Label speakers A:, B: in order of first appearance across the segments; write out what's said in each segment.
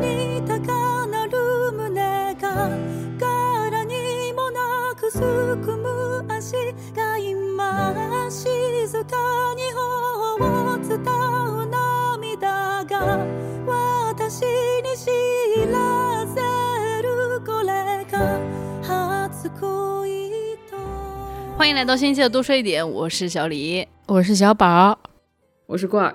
A: に高鳴る胸が柄にもなくすくむ足が今静かに頬を伝う涙が私に知らせるこれが初恋と
B: 欢迎来到新一期的多说一点，我是小李。
C: 我是小宝，
D: 我是罐儿，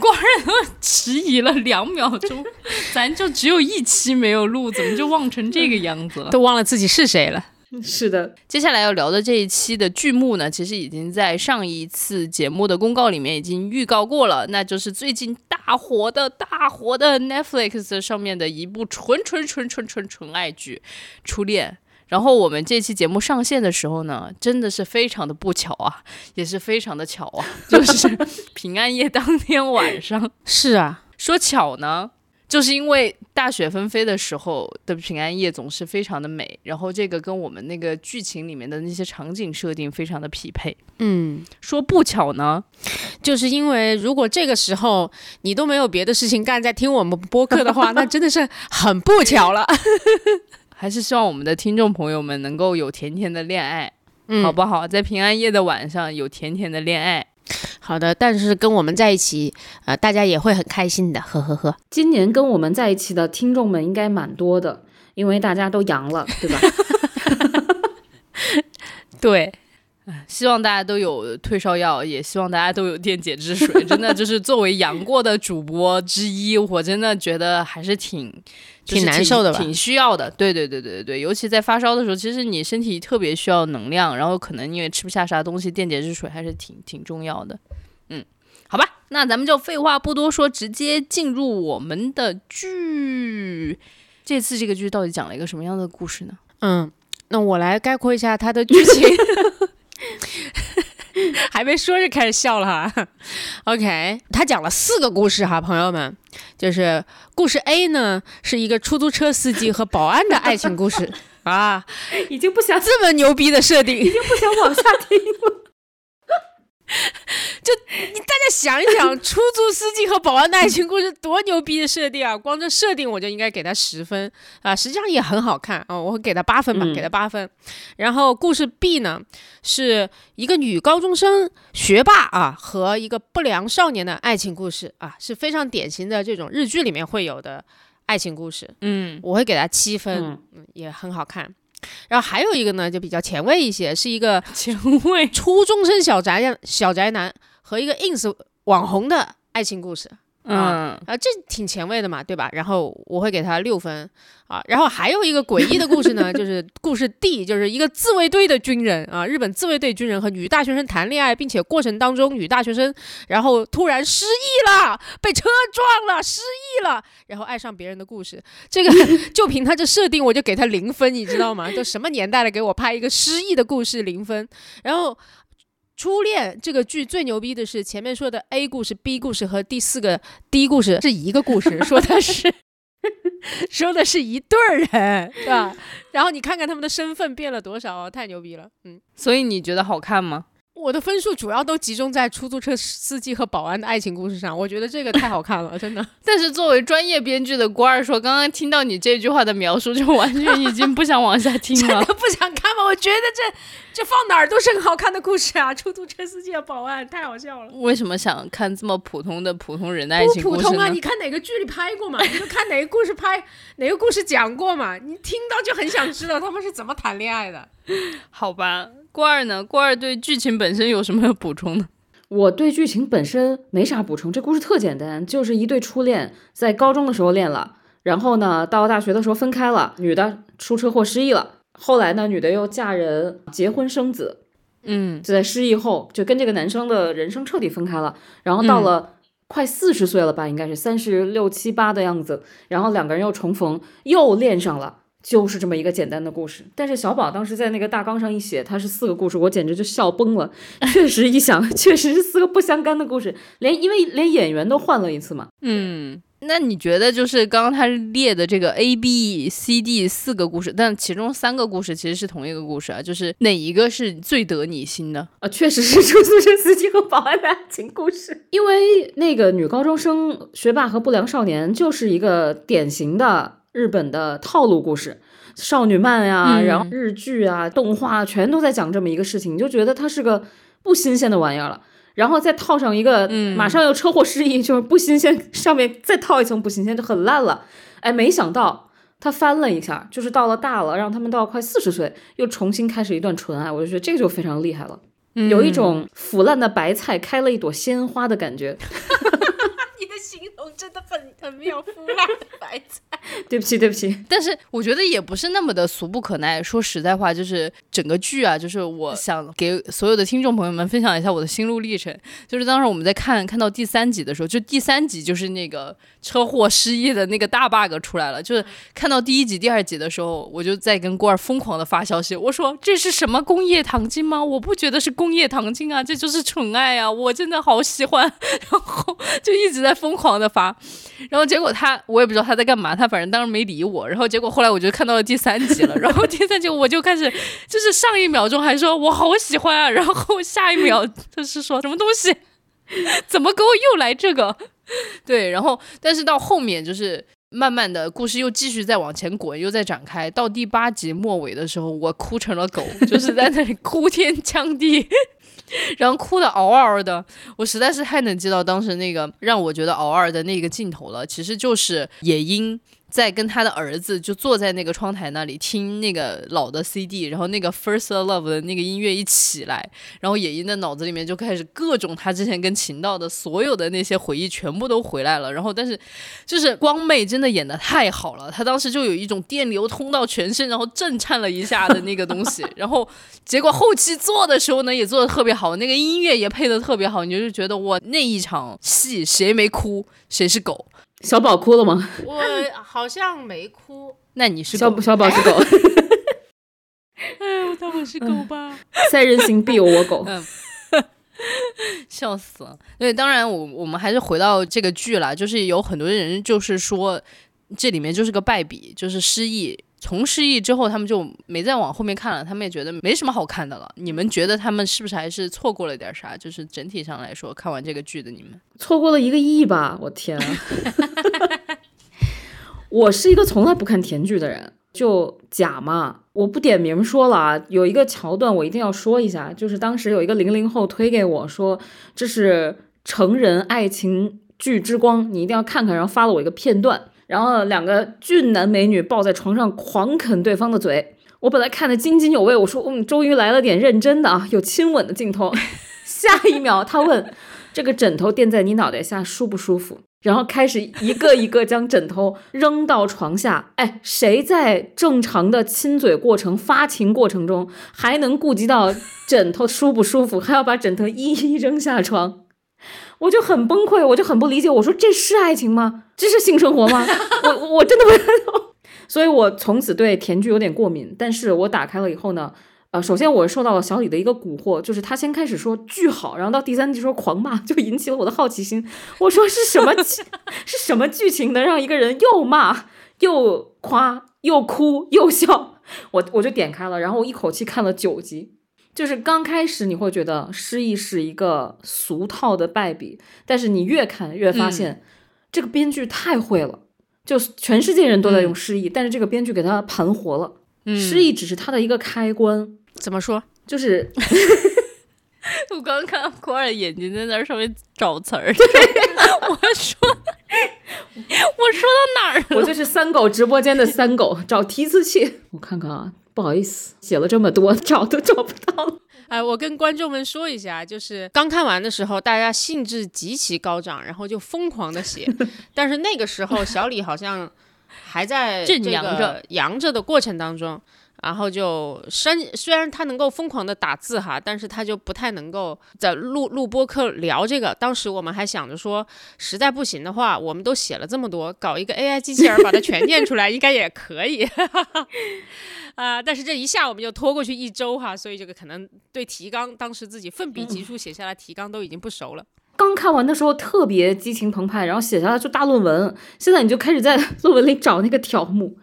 B: 果然都迟疑了两秒钟，咱就只有一期没有录，怎么就忘成这个样子了？
C: 都忘了自己是谁了。
D: 是的，
B: 接下来要聊的这一期的剧目呢，其实已经在上一次节目的公告里面已经预告过了，那就是最近大火的大火的 Netflix 上面的一部纯纯纯纯纯纯爱剧《初恋》。然后我们这期节目上线的时候呢，真的是非常的不巧啊，也是非常的巧啊，就是平安夜当天晚上。
C: 是啊，
B: 说巧呢，就是因为大雪纷飞的时候的平安夜总是非常的美，然后这个跟我们那个剧情里面的那些场景设定非常的匹配。
C: 嗯，
B: 说不巧呢，
C: 就是因为如果这个时候你都没有别的事情干，在听我们播客的话，那真的是很不巧了。
B: 还是希望我们的听众朋友们能够有甜甜的恋爱，
C: 嗯
B: 好不好？在平安夜的晚上有甜甜的恋爱。
C: 好的，但是跟我们在一起，呃，大家也会很开心的，呵呵呵。
D: 今年跟我们在一起的听众们应该蛮多的，因为大家都阳了，对吧？
B: 对。唉希望大家都有退烧药，也希望大家都有电解质水。真的就是作为杨过的主播之一，我真的觉得还是挺就是
C: 挺难受的吧
B: 挺需要的。对对对对对对，尤其在发烧的时候，其实你身体特别需要能量，然后可能因为吃不下啥东西，电解质水还是挺挺重要的。嗯，好吧，那咱们就废话不多说，直接进入我们的剧。这次这个剧到底讲了一个什么样的故事呢？
C: 嗯，那我来概括一下它的剧情。还没说就开始笑了哈。OK，他讲了四个故事哈，朋友们，就是故事 A 呢是一个出租车司机和保安的爱情故事 啊，
D: 已经不想
C: 这么牛逼的设定，
D: 已经不想往下听了。
C: 大家想一想，出租司机和保安的爱情故事多牛逼的设定啊！光这设定我就应该给他十分啊，实际上也很好看啊，我会给他八分吧，
D: 嗯
C: 给他八分。然后故事 B 呢，是一个女高中生学霸啊和一个不良少年的爱情故事啊，是非常典型的这种日剧里面会有的爱情故事，
B: 嗯
C: 我会给他七分，也很好看。然后还有一个呢，就比较前卫一些，是一个
B: 前卫。
C: 初中生小宅小宅男和一个 ins 网红的爱情故事
B: 嗯
C: 啊，这挺前卫的嘛，对吧？然后我会给他六分啊。然后还有一个诡异的故事呢，就是故事 D，就是一个自卫队的军人啊，日本自卫队军人和女大学生谈恋爱，并且过程当中女大学生然后突然失忆了，被车撞了，失忆了，然后爱上别人的故事。这个 就凭他这设定，我就给他零分，你知道吗？都什么年代了，给我拍一个失忆的故事零分。然后初恋这个剧最牛逼的是前面说的 A 故事、B 故事和第四个 D 故事是一个故事，说的是 说的是一对儿人，是吧？然后你看看他们的身份变了多少哦，太牛逼了，嗯。
B: 所以你觉得好看吗？
C: 我的分数主要都集中在出租车司机和保安的爱情故事上，我觉得这个太好看了，真的。
B: 但是作为专业编剧的郭二说，刚刚听到你这句话的描述，就完全已经不想往下听了。
C: 真 的不想看吗？我觉得这这放哪儿都是很好看的故事啊！出租车司机和保安太好笑了。
B: 为什么想看这么普通的普通人的爱情故事
C: 普通啊！你？看哪个剧里拍过嘛？你就看哪个故事拍，哪个故事讲过嘛？你听到就很想知道他们是怎么谈恋爱的。
B: 好吧，郭二呢？郭二对剧情本身有什么要补充的？
D: 我对剧情本身没啥补充，这故事特简单，就是一对初恋在高中的时候恋了，然后呢，到大学的时候分开了，女的出车祸失忆了，后来呢，女的又嫁人结婚生子，
B: 嗯
D: 就在失忆后就跟这个男生的人生彻底分开了，然后到了快四十岁了吧，应该是三十六七八的样子，然后两个人又重逢，又恋上了。就是这么一个简单的故事。但是小宝当时在那个大纲上一写，它是四个故事，我简直就笑崩了。确实一想，确实是四个不相干的故事，连因为连演员都换了一次嘛。
B: 嗯，那你觉得就是刚刚他列的这个 A B C D 四个故事，但其中三个故事其实是同一个故事啊，就是哪一个是最得你心的？
D: 啊，确实是出租车司机和保安的爱情故事。因为那个女高中生学霸和不良少年就是一个典型的日本的套路故事，少女漫呀，
B: 嗯
D: 然后日剧啊、动画全都在讲这么一个事情，你就觉得它是个不新鲜的玩意儿了。然后再套上一个，
B: 嗯
D: 马上又车祸失忆，就是不新鲜，上面再套一层不新鲜，就很烂了。哎，没想到他翻了一下，就是到了大了，让他们到快四十岁，又重新开始一段纯爱，我就觉得这个就非常厉害了。有一种腐烂的白菜开了一朵鲜花的感觉。
C: 你的形容真的很很妙，腐烂的白菜。
D: 对不起，对不起，
B: 但是我觉得也不是那么的俗不可耐。说实在话，就是整个剧啊，就是我想给所有的听众朋友们分享一下我的心路历程。就是当时我们在看看到第三集的时候，就第三集就是那个车祸失忆的那个大 bug 出来了。就是看到第一集、第二集的时候，我就在跟郭儿疯狂的发消息，我说这是什么工业糖精吗？我不觉得是工业糖精啊，这就是纯爱啊！我真的好喜欢，然后就一直在疯狂狂的发。然后结果他，我也不知道他在干嘛，他反正当时没理我。然后结果后来我就看到了第三集了，然后第三集我就开始，就是上一秒钟还说我好喜欢啊，然后下一秒就是说什么东西，怎么给我又来这个？对，然后但是到后面就是。慢慢的故事又继续再往前滚，又在展开。到第八集末尾的时候，我哭成了狗，就是在那里哭天抢地，然后哭的嗷嗷的。我实在是太能记到当时那个让我觉得嗷嗷的那个镜头了。其实就是野樱在跟他的儿子就坐在那个窗台那里听那个老的 CD，然后那个 First Love 的那个音乐一起来，然后野樱的脑子里面就开始各种他之前跟秦道的所有的那些回忆全部都回来了。然后但是就是光妹真的演的太好了，她当时就有一种电流通到全身，然后震颤了一下的那个东西。然后结果后期做的时候呢，也做的特别好，那个音乐也配的特别好，你就觉得哇那一场戏谁没哭谁是狗。
D: 小宝哭了吗？
C: 我好像没哭，
B: 那你是狗，
D: 小小宝是狗，
B: 哎，当我是狗吧？
D: 三人行必有我狗。
B: 笑死了。对，当然我我们还是回到这个剧啦，就是有很多人就是说这里面就是个败笔，就是失忆。从失忆之后，他们就没再往后面看了，他们也觉得没什么好看的了。你们觉得他们是不是还是错过了点啥？就是整体上来说，看完这个剧的你们，
D: 错过了一个亿吧，我天啊！我是一个从来不看甜剧的人，就假嘛，我不点名说了啊。有一个桥段我一定要说一下，就是当时有一个零零后推给我说这是成人爱情剧之光，你一定要看看，然后发了我一个片段，然后两个俊男美女抱在床上狂啃对方的嘴。我本来看得津津有味，我说嗯，终于来了点认真的啊，有亲吻的镜头。下一秒他问这个枕头垫在你脑袋下舒不舒服？然后开始一个一个将枕头扔到床下。哎，谁在正常的亲嘴过程、发情过程中还能顾及到枕头舒不舒服，还要把枕头一一扔下床？我就很崩溃，我就很不理解。我说这是爱情吗？这是性生活吗？我我真的不知道。所以我从此对甜剧有点过敏。但是我打开了以后呢，呃，首先我受到了小李的一个蛊惑，就是他先开始说巨好，然后到第三集说狂骂，就引起了我的好奇心。我说是什么 是什么剧情能让一个人又骂又夸又哭又笑？我我就点开了，然后我一口气看了九集。就是刚开始你会觉得失忆是一个俗套的败笔，但是你越看越发现、这个编剧太会了。就是全世界人都在用失忆，但是这个编剧给他盘活了。
B: 嗯
D: 失忆只是他的一个开关，
C: 怎么说？
D: 就是
B: 我刚刚看到郭二眼睛在那上面找词儿，我说 我说到哪儿了？
D: 我就是三狗直播间的三狗，找提词器。我看看啊，不好意思，写了这么多，找都找不到了。
C: 哎，我跟观众们说一下，就是刚看完的时候，大家兴致极其高涨，然后就疯狂的写，但是那个时候小李好像还在
B: 正
C: 这个
B: 阳着
C: 阳着的过程当中。然后就虽虽然他能够疯狂的打字哈，但是他就不太能够在录录播课聊这个。当时我们还想着说，实在不行的话，我们都写了这么多，搞一个 AI 机器人把它全念出来，应该也可以。啊！但是这一下我们就拖过去一周哈，所以这个可能对提纲当时自己奋笔疾书写下来提纲都已经不熟了。
D: 刚看完的时候特别激情澎湃，然后写下来就大论文。现在你就开始在 论文里找那个条目。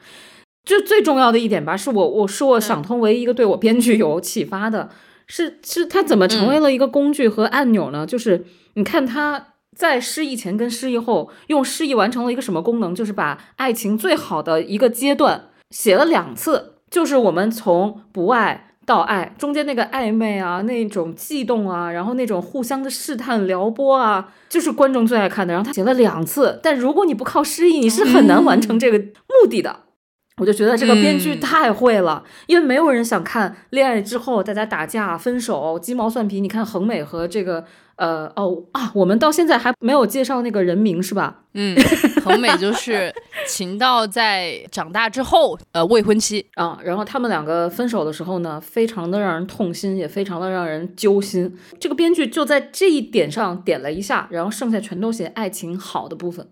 D: 就最重要的一点吧，是我我是我想通唯一一个对我编剧有启发的，是是它怎么成为了一个工具和按钮呢？就是你看他在失忆前跟失忆后用失忆完成了一个什么功能？就是把爱情最好的一个阶段写了两次，就是我们从不爱到爱中间那个暧昧啊，那种悸动啊，然后那种互相的试探撩拨啊，就是观众最爱看的。然后他写了两次，但如果你不靠失忆，你是很难完成这个目的的。我就觉得这个编剧太会了，因为没有人想看恋爱之后大家打架、分手、鸡毛蒜皮。你看恒美和这个呃哦啊，我们到现在还没有介绍那个人名是吧？
B: 嗯，恒美就是秦道在长大之后呃未婚妻
D: 啊，然后他们两个分手的时候呢，非常的让人痛心，也非常的让人揪心。这个编剧就在这一点上点了一下，然后剩下全都写爱情好的部分。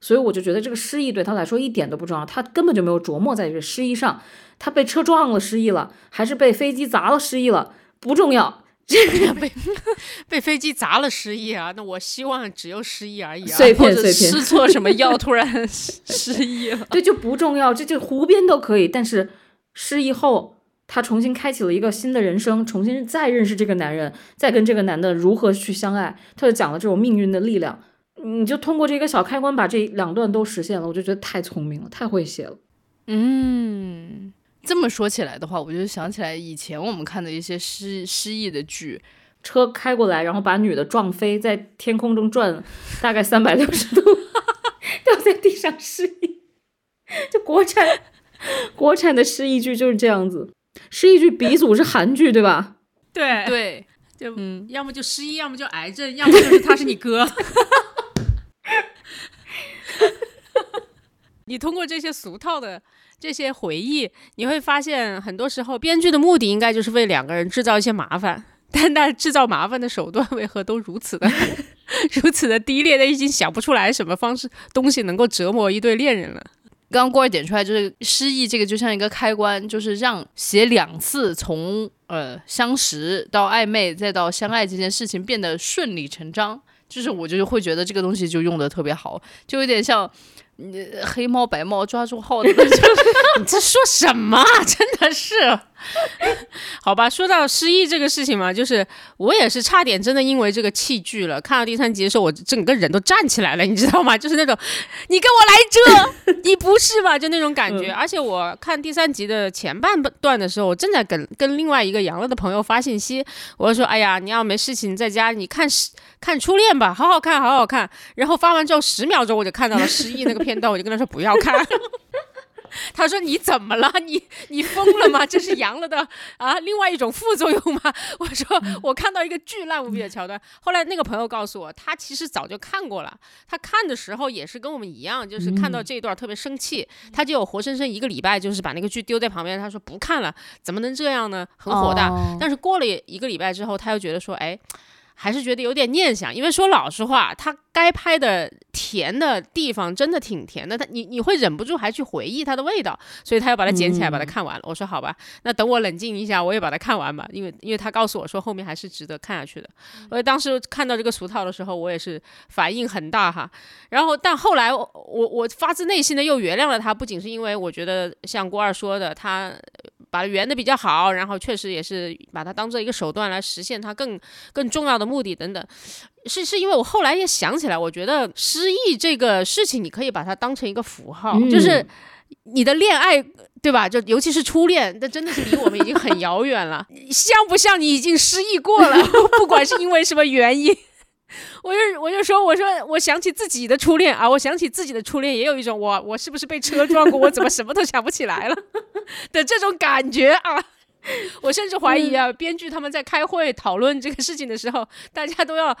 D: 所以我就觉得这个失忆对他来说一点都不重要，他根本就没有琢磨在这个失忆上。他被车撞了失忆了，还是被飞机砸了失忆了，不重要。这个
C: 被 被飞机砸了失忆啊？那我希望只有失忆而已啊，
D: 碎片碎片，
B: 吃错什么药突然 失忆了？
D: 对，就不重要，这就胡编都可以。但是失忆后，他重新开启了一个新的人生，重新再认识这个男人，再跟这个男的如何去相爱，他就讲了这种命运的力量。你就通过这个小开关把这两段都实现了，我就觉得太聪明了，太会写了。
B: 嗯，这么说起来的话，我就想起来以前我们看的一些失失忆的剧，
D: 车开过来，然后把女的撞飞，在天空中转大概三百六十度，掉在地上失忆。就国产国产的失忆剧就是这样子，失忆剧鼻祖是韩剧，对吧？
C: 对
B: 对，
C: 就嗯，要么就失忆，要么就癌症，要么就是他是你哥。你通过这些俗套的这些回忆，你会发现，很多时候编剧的目的应该就是为两个人制造一些麻烦，但那制造麻烦的手段为何都如此的 如此的低劣的，已经想不出来什么方式东西能够折磨一对恋人了。
B: 刚刚过儿点出来，就是失忆这个就像一个开关，就是让写两次从呃相识到暧昧再到相爱这件事情变得顺理成章。就是我就会觉得这个东西就用的特别好，就有点像。你黑猫白猫抓住耗子，
C: 你在说什么？真的是，好吧。说到失忆这个事情嘛，就是我也是差点真的因为这个弃剧了。看到第三集的时候，我整个人都站起来了，你知道吗？就是那种你跟我来这，你不是吧？就那种感觉。而且我看第三集的前半段的时候，我正在跟跟另外一个杨乐的朋友发信息，我说：“哎呀，你要没事情在家，你看看初恋吧，好好看，好好看。”然后发完之后十秒钟，我就看到了失忆那个。片段我就跟他说不要看，他说你怎么了？你你疯了吗？这是阳了的啊？另外一种副作用吗？我说我看到一个巨烂无比的桥段。后来那个朋友告诉我，他其实早就看过了。他看的时候也是跟我们一样，就是看到这一段特别生气，他就有活生生一个礼拜就是把那个剧丢在旁边。他说不看了，怎么能这样呢？很火大。但是过了一个礼拜之后，他又觉得说，哎。还是觉得有点念想，因为说老实话，他该拍的甜的地方真的挺甜的，他你你会忍不住还去回忆它的味道，所以他要把它捡起来，把它看完了。我说好吧，那等我冷静一下，我也把它看完吧，因为因为他告诉我说后面还是值得看下去的。我当时看到这个俗套的时候，我也是反应很大哈。然后但后来我我发自内心的又原谅了他，不仅是因为我觉得像郭二说的他。把它圆的比较好，然后确实也是把它当做一个手段来实现它更更重要的目的等等，是是因为我后来也想起来，我觉得失忆这个事情，你可以把它当成一个符号，就是你的恋爱，对吧？就尤其是初恋，那真的是离我们已经很遥远了，像不像你已经失忆过了？不管是因为什么原因。我就我就说，我说我想起自己的初恋啊，我想起自己的初恋，也有一种我我是不是被车撞过，我怎么什么都想不起来了的这种感觉啊。我甚至怀疑啊，编剧他们在开会讨论这个事情的时候，大家都要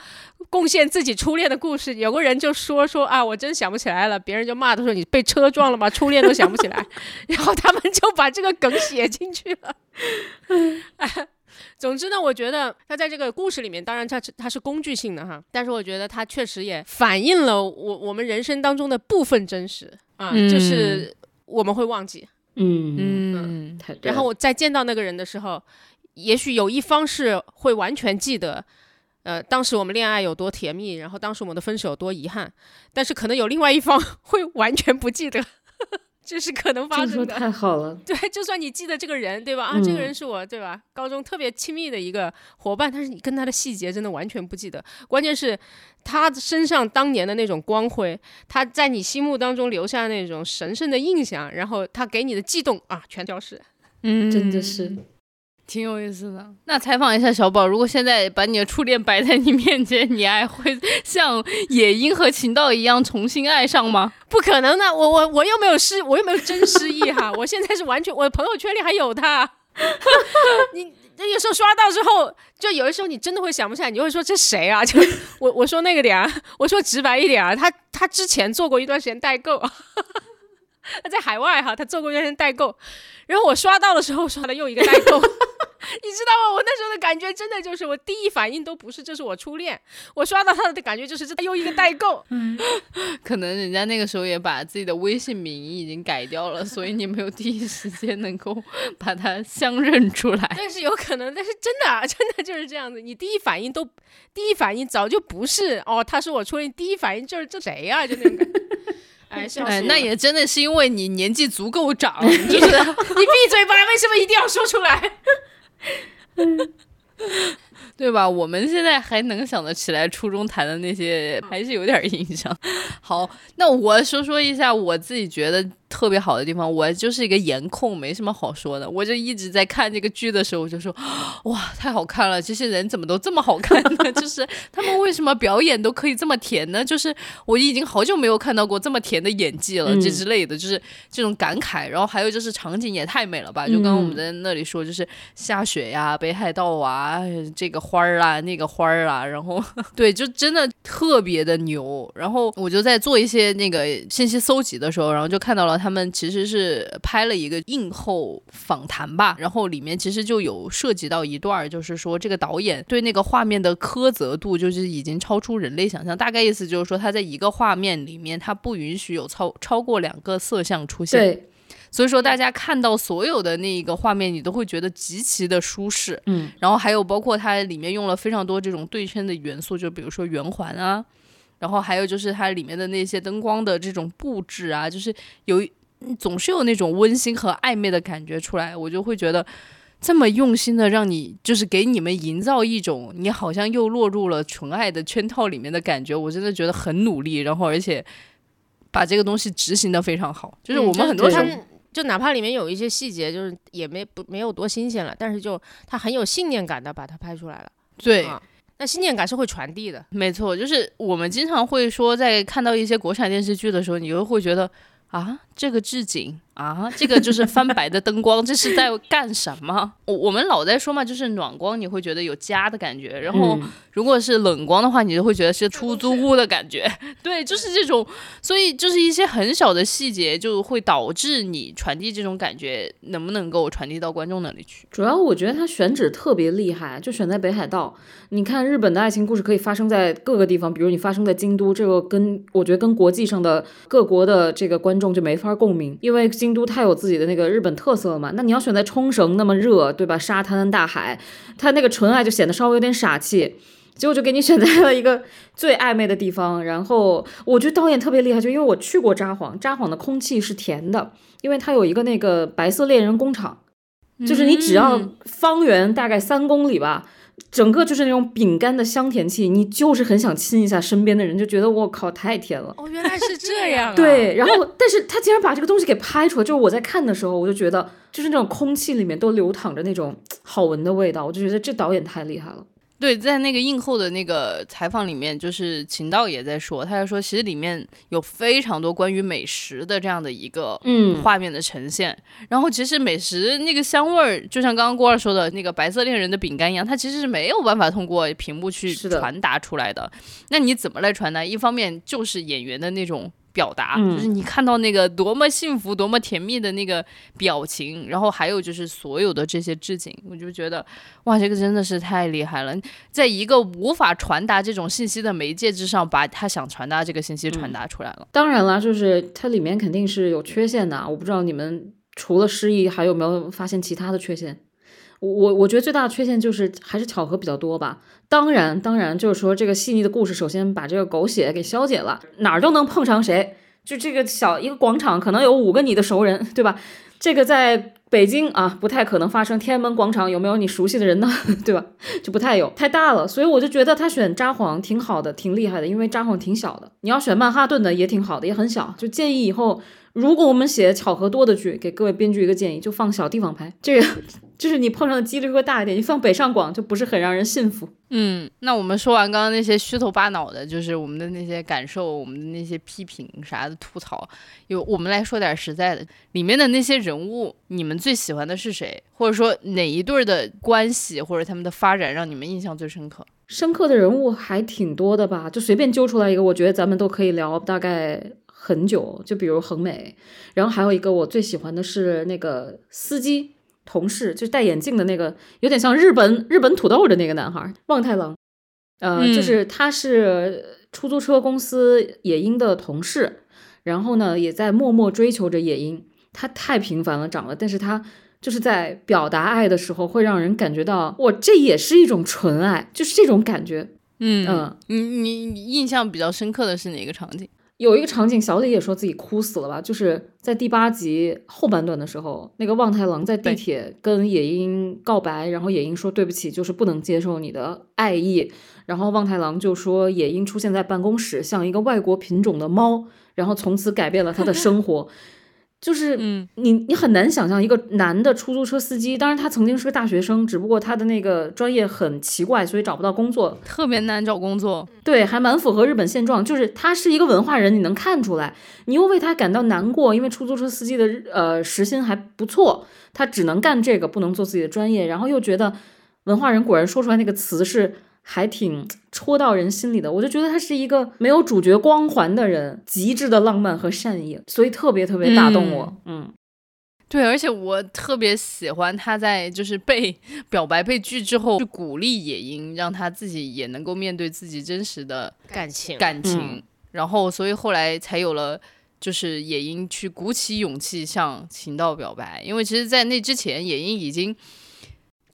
C: 贡献自己初恋的故事。有个人就说说啊，我真想不起来了，别人就骂他说你被车撞了吗？初恋都想不起来，然后他们就把这个梗写进去了。哎，总之呢，我觉得他在这个故事里面，当然他他是工具性的哈，但是我觉得他确实也反映了我我们人生当中的部分真实啊，就是我们会忘记。
D: 嗯
B: 嗯，
C: 然后我再见到那个人的时候，也许有一方是会完全记得，呃，当时我们恋爱有多甜蜜，然后当时我们的分手有多遗憾，但是可能有另外一方 会完全不记得，这是可能发
D: 这说
C: 生的。
D: 太好了，
C: 对，就算你记得这个人，对吧？啊，这个
D: 嗯
C: 人是我，对吧？高中特别亲密的一个伙伴，但是你跟他的细节真的完全不记得。关键是他身上当年的那种光辉，他在你心目当中留下那种神圣的印象，然后他给你的悸动啊，全消失。
B: 嗯，
D: 真的是。
B: 挺有意思的。那采访一下小宝，如果现在把你的初恋摆在你面前，你还会像野樱和秦道一样重新爱上吗？
C: 不可能的，我我我又没有失，我又没有真失忆哈，我现在是完全，我的朋友圈里还有他。你那有时候刷到之后，就有的时候你真的会想不起来，你就会说这谁啊？就我我说那个点啊，我说直白一点啊，他他之前做过一段时间代购，他在海外哈，他做过一段时间代购，然后我刷到的时候刷了又一个代购。你知道吗？我那时候的感觉真的就是，我第一反应都不是这是我初恋，我刷到他的感觉就是这又一个代购，
B: 可能人家那个时候也把自己的微信名义已经改掉了，所以你没有第一时间能够 把它相认出来。
C: 但是有可能，但是真的啊，真的就是这样子。你第一反应都，第一反应早就不是哦，他是我初恋，第一反应就是这谁呀、就那种感觉。哎，笑死
B: 哎，那也真的是因为你年纪足够长，就是
C: 你闭嘴吧，为什么一定要说出来？
B: 嗯 对吧？我们现在还能想得起来初中谈的那些，还是有点印象。好，那我说说一下我自己觉得特别好的地方。我就是一个颜控，没什么好说的。我就一直在看这个剧的时候，我就说，哇，太好看了！这些人怎么都这么好看呢？就是他们为什么表演都可以这么甜呢？就是我已经好久没有看到过这么甜的演技了，
D: 嗯
B: 这之类的，就是这种感慨。然后还有就是场景也太美了吧！就刚刚我们在那里说，就是下雪呀、北海道啊，这个花儿啊，那个花儿啊，然后对，就真的特别的牛。然后我就在做一些那个信息搜集的时候，然后就看到了他们其实是拍了一个映后访谈吧，然后里面其实就有涉及到一段，就是说这个导演对那个画面的苛责度，就是已经超出人类想象。大概意思就是说，他在一个画面里面，他不允许有超超过两个色相出现。
D: 对，
B: 所以说大家看到所有的那个画面，你都会觉得极其的舒适。
D: 嗯，
B: 然后还有包括它里面用了非常多这种对称的元素，就比如说圆环啊，然后还有就是它里面的那些灯光的这种布置啊，就是有总是有那种温馨和暧昧的感觉出来，我就会觉得。这么用心的让你，就是给你们营造一种你好像又落入了纯爱的圈套里面的感觉，我真的觉得很努力，然后而且把这个东西执行的非常好。就是我们很多时候，
C: 他们就哪怕里面有一些细节，就是也没不没有多新鲜了，但是就他很有信念感的把它拍出来了。
B: 对，
C: 啊那信念感是会传递的。
B: 没错，就是我们经常会说，在看到一些国产电视剧的时候，你就会觉得啊，这个置景啊，这个就是翻白的灯光，这是在干什么？我我们老在说嘛，就是暖光，你会觉得有家的感觉，然后
D: 嗯
B: 如果是冷光的话，你就会觉得是出租屋的感觉。对，就是这种，所以就是一些很小的细节，就会导致你传递这种感觉能不能够传递到观众那里去。
D: 主要我觉得他选址特别厉害，就选在北海道。你看日本的爱情故事可以发生在各个地方，比如你发生在京都，这个跟我觉得跟国际上的各国的这个观众就没法共鸣，因为京都太有自己的那个日本特色了嘛。那你要选在冲绳那么热，对吧？沙滩大海，它那个纯爱就显得稍微有点傻气。结果就给你选在了一个最暧昧的地方，然后我觉得导演特别厉害，就因为我去过札幌，札幌的空气是甜的，因为它有一个那个白色恋人工厂，就是你只要
B: 嗯
D: 方圆大概三公里吧，整个就是那种饼干的香甜气，你就是很想亲一下身边的人，就觉得我靠太甜了。
C: 哦，原来是 这样、啊。
D: 对，然后但是他竟然把这个东西给拍出来，就是我在看的时候，我就觉得就是那种空气里面都流淌着那种好闻的味道，我就觉得这导演太厉害了。
B: 对，在那个映后的那个采访里面，就是秦道也在说，他在说，其实里面有非常多关于美食的这样的一个
D: 嗯
B: 画面的呈现。然后其实美食那个香味儿，就像刚刚郭二说的那个白色恋人的饼干一样，它其实是没有办法通过屏幕去传达出来的。那你怎么来传达？一方面就是演员的那种。表达
D: 嗯
B: 就是你看到那个多么幸福、多么甜蜜的那个表情，然后还有就是所有的这些置景，我就觉得哇，这个真的是太厉害了。在一个无法传达这种信息的媒介之上，把他想传达这个信息传达出来了。
D: 当然啦，就是它里面肯定是有缺陷的啊。我不知道你们除了失忆，还有没有发现其他的缺陷？我我觉得最大的缺陷就是还是巧合比较多吧。当然，当然就是说这个细腻的故事，首先把这个狗血给消解了，哪儿都能碰上谁。就这个小一个广场，可能有五个你的熟人，对吧？这个在北京啊，不太可能发生。天安门广场有没有你熟悉的人呢？对吧？就不太有，太大了。所以我就觉得他选札幌挺好的，挺厉害的，因为札幌挺小的。你要选曼哈顿的也挺好的，也很小。就建议以后，如果我们写巧合多的剧，给各位编剧一个建议，就放小地方拍，这个就是你碰上的几率会大一点。你放北上广就不是很让人信服。
B: 嗯，那我们说完刚刚那些虚头巴脑的，就是我们的那些感受，我们的那些批评啥的吐槽，有我们来说点实在的，里面的那些人物，你们最喜欢的是谁？或者说哪一对儿的关系或者他们的发展让你们印象最深刻？
D: 深刻的人物还挺多的吧，就随便揪出来一个，我觉得咱们都可以聊大概很久。就比如恒美，然后还有一个我最喜欢的是那个司机同事，就是戴眼镜的那个，有点像日本日本土豆的那个男孩望太郎。呃，
B: 嗯
D: 就是他是出租车公司野樱的同事，然后呢也在默默追求着野樱。他太平凡了，长得，但是他就是在表达爱的时候，会让人感觉到，哇，这也是一种纯爱，就是这种感觉。
B: 嗯
D: 嗯，
B: 你你你印象比较深刻的是哪个场景？
D: 有一个场景，小李也说自己哭死了吧，就是在第八集后半段的时候，那个望太郎在地铁跟野樱告白，然后野樱说对不起，就是不能接受你的爱意，然后望太郎就说野樱出现在办公室像一个外国品种的猫，然后从此改变了他的生活。就是
B: 嗯
D: 你你很难想象一个男的出租车司机，当然他曾经是个大学生，只不过他的那个专业很奇怪，所以找不到工作。
B: 特别难找工作。
D: 对，还蛮符合日本现状，就是他是一个文化人，你能看出来，你又为他感到难过，因为出租车司机的日呃时薪还不错，他只能干这个，不能做自己的专业，然后又觉得文化人果然说出来那个词是还挺戳到人心里的，我就觉得他是一个没有主角光环的人，极致的浪漫和善意，所以特别特别打动我，嗯
B: 对，而且我特别喜欢他在就是被 表白被拒之后，去鼓励野樱，让他自己也能够面对自己真实的
C: 感情，
B: 感情，
D: 嗯。
B: 然后所以后来才有了。就是野樱去鼓起勇气向秦道表白，因为其实，在那之前，野樱已经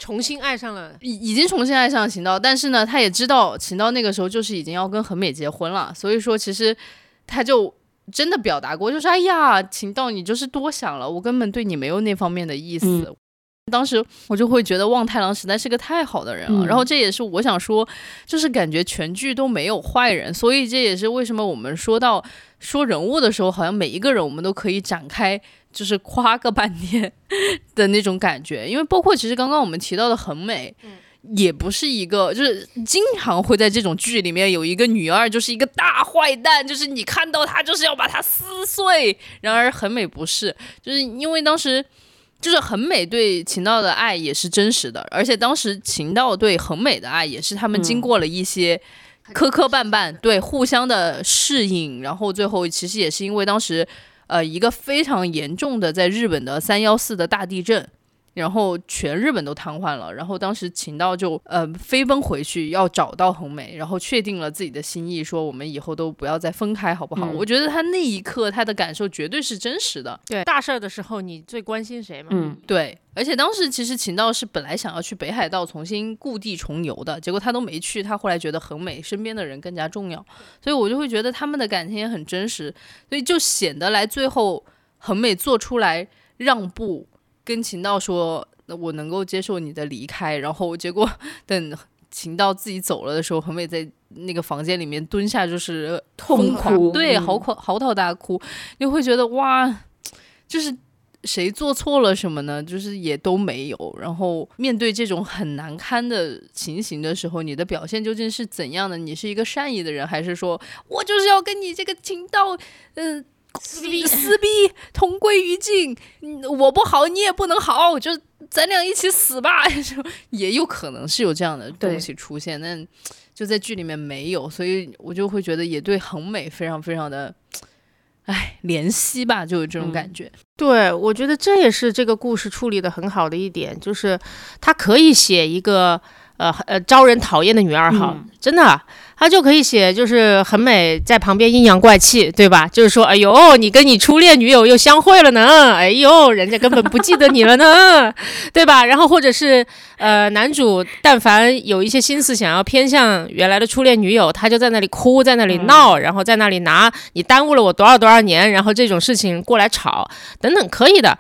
C: 重新爱上了。
B: 已已经重新爱上了秦道，但是呢，他也知道秦道那个时候就是已经要跟恒美结婚了，所以说其实他就真的表达过，就是哎呀，秦道你就是多想了，我根本对你没有那方面的意思。
D: 嗯
B: 当时我就会觉得望太郎实在是个太好的人了，
D: 嗯
B: 然后这也是我想说，就是感觉全剧都没有坏人，所以这也是为什么我们说到说人物的时候，好像每一个人我们都可以展开就是夸个半天的那种感觉，因为包括其实刚刚我们提到的很美。也不是一个，就是经常会在这种剧里面有一个女二，就是一个大坏蛋，就是你看到她就是要把她撕碎。然而很美不是，就是因为当时就是很美对秦道的爱也是真实的，而且当时秦道对很美的爱也是他们经过了一些磕磕绊绊，对互相的适应，然后最后其实也是因为当时呃一个非常严重的在日本的三幺四的大地震。然后全日本都瘫痪了，然后当时秦道就呃飞奔回去要找到恒美，然后确定了自己的心意，说我们以后都不要再分开，好不好？
D: 嗯
B: 我觉得他那一刻他的感受绝对是真实的，
C: 对大事儿的时候，你最关心谁嘛？
D: 嗯
B: 对，而且当时其实秦道是本来想要去北海道重新故地重游的，结果他都没去，他后来觉得恒美身边的人更加重要，所以我就会觉得他们的感情也很真实，所以就显得来最后恒美做出来让步，跟秦道说我能够接受你的离开，然后结果 等秦道自己走了的时候，恒美在那个房间里面蹲下就是
D: 痛哭
B: 对，
D: 嗯
B: 嚎哭嚎啕大哭，你会觉得哇，就是谁做错了什么呢？就是也都没有。然后面对这种很难堪的情形的时候，你的表现究竟是怎样的？你是一个善意的人，还是说我就是要跟你这个情道，嗯、撕逼 撕逼，同归于尽？嗯我不好，你也不能好，就咱俩一起死吧。就 也有可能是有这样的东西出现，但就在剧里面没有，所以我就会觉得也对恒美非常非常的，唉，怜惜吧，就有这种感觉。
C: 对，我觉得这也是这个故事处理的很好的一点，就是他可以写一个呃呃招人讨厌的女二号，
D: 嗯
C: 真的，他就可以写就是很美在旁边阴阳怪气，对吧？就是说，哎呦，你跟你初恋女友又相会了呢，哎呦，人家根本不记得你了呢，对吧？然后或者是呃男主但凡有一些心思想要偏向原来的初恋女友，他就在那里哭，在那里闹，然后在那里拿你耽误了我多少多少年，然后这种事情过来吵。等等，可以的。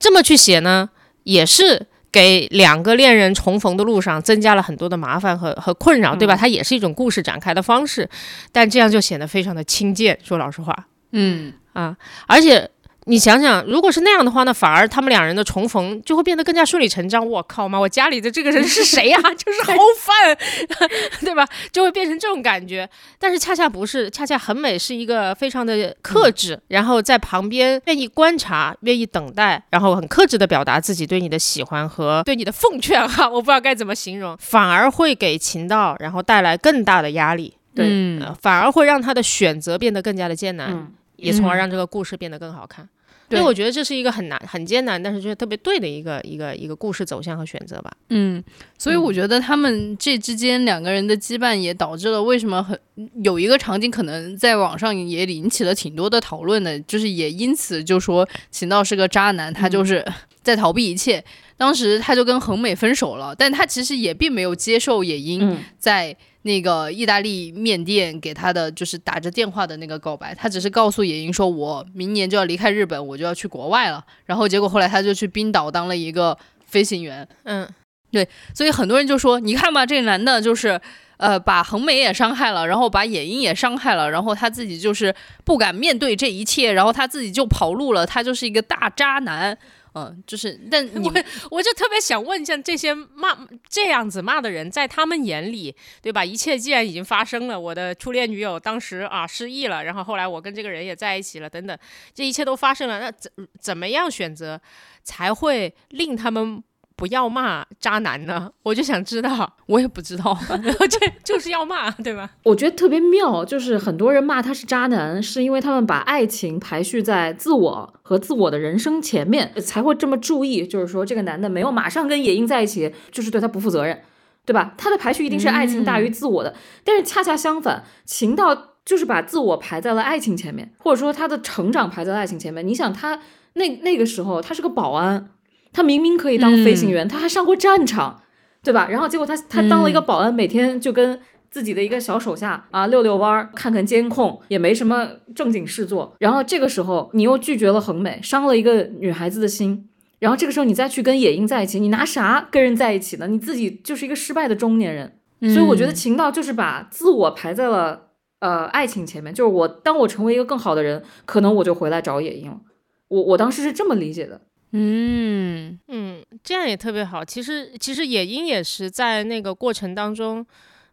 C: 这么去写呢，也是给两个恋人重逢的路上增加了很多的麻烦和和困扰，对吧？它也是一种故事展开的方式，但这样就显得非常的轻贱。说老实话
B: 嗯，
C: 啊，而且。你想想，如果是那样的话，那反而他们两人的重逢就会变得更加顺理成章。我靠妈，我家里的这个人是谁呀、就是好饭，对吧？就会变成这种感觉。但是恰恰不是，恰恰很美是一个非常的克制，然后在旁边愿意观察、愿意等待，然后很克制的表达自己对你的喜欢和对你的奉劝哈，我不知道该怎么形容，反而会给秦道然后带来更大的压力，
D: 对
B: 嗯
C: 呃，反而会让他的选择变得更加的艰难，
D: 嗯
C: 也从而
B: 嗯
C: 让这个故事变得更好看。
B: 对
C: 所以我觉得这是一个很难、很艰难，但是却特别对的一个一个一个故事走向和选择吧。
B: 嗯，所以我觉得他们这之间两个人的羁绊也导致了为什么很有一个场景可能在网上也引起了挺多的讨论的，就是也因此就说秦道是个渣男，他就是在逃避一切。当时他就跟恒美分手了，但他其实也并没有接受野樱
D: 嗯
B: 在那个意大利面店给他的就是打着电话的那个告白，他只是告诉野樱说，我明年就要离开日本，我就要去国外了。然后结果后来他就去冰岛当了一个飞行员，
C: 嗯，对
B: 所以很多人就说，你看吧，这男的就是。呃，把恒美也伤害了，然后把野樱也伤害了，然后他自己就是不敢面对这一切，然后他自己就跑路了，他就是一个大渣男，嗯、就是，但 我
C: 我就特别想问，一下这些骂这样子骂的人，在他们眼里，对吧？一切既然已经发生了，我的初恋女友当时啊失忆了，然后后来我跟这个人也在一起了，等等，这一切都发生了，那怎怎么样选择才会令他们不要骂渣男呢？我就想知道，
B: 我也不知道，
C: 这就是要骂，对吧？
D: 我觉得特别妙，就是很多人骂他是渣男，是因为他们把爱情排序在自我和自我的人生前面，才会这么注意。就是说，这个男的没有马上跟野樱在一起，就是对他不负责任，对吧？他的排序一定是爱情大于自我的。但是恰恰相反，情到就是把自我排在了爱情前面，或者说他的成长排在了爱情前面。你想他那那个时候，他是个保安，他明明可以当飞行员，他还上过战场。对吧？然后结果他他当了一个保安，每天就跟自己的一个小手下啊遛遛弯儿，看看监控，也没什么正经事做。然后这个时候你又拒绝了恒美，伤了一个女孩子的心。然后这个时候你再去跟野樱在一起，你拿啥跟人在一起呢？你自己就是一个失败的中年人。所以我觉得情道就是把自我排在了呃爱情前面，就是我当我成为一个更好的人，可能我就回来找野樱了。我我当时是这么理解的。
B: 嗯
C: 嗯，这样也特别好。其实，其实野樱也是在那个过程当中，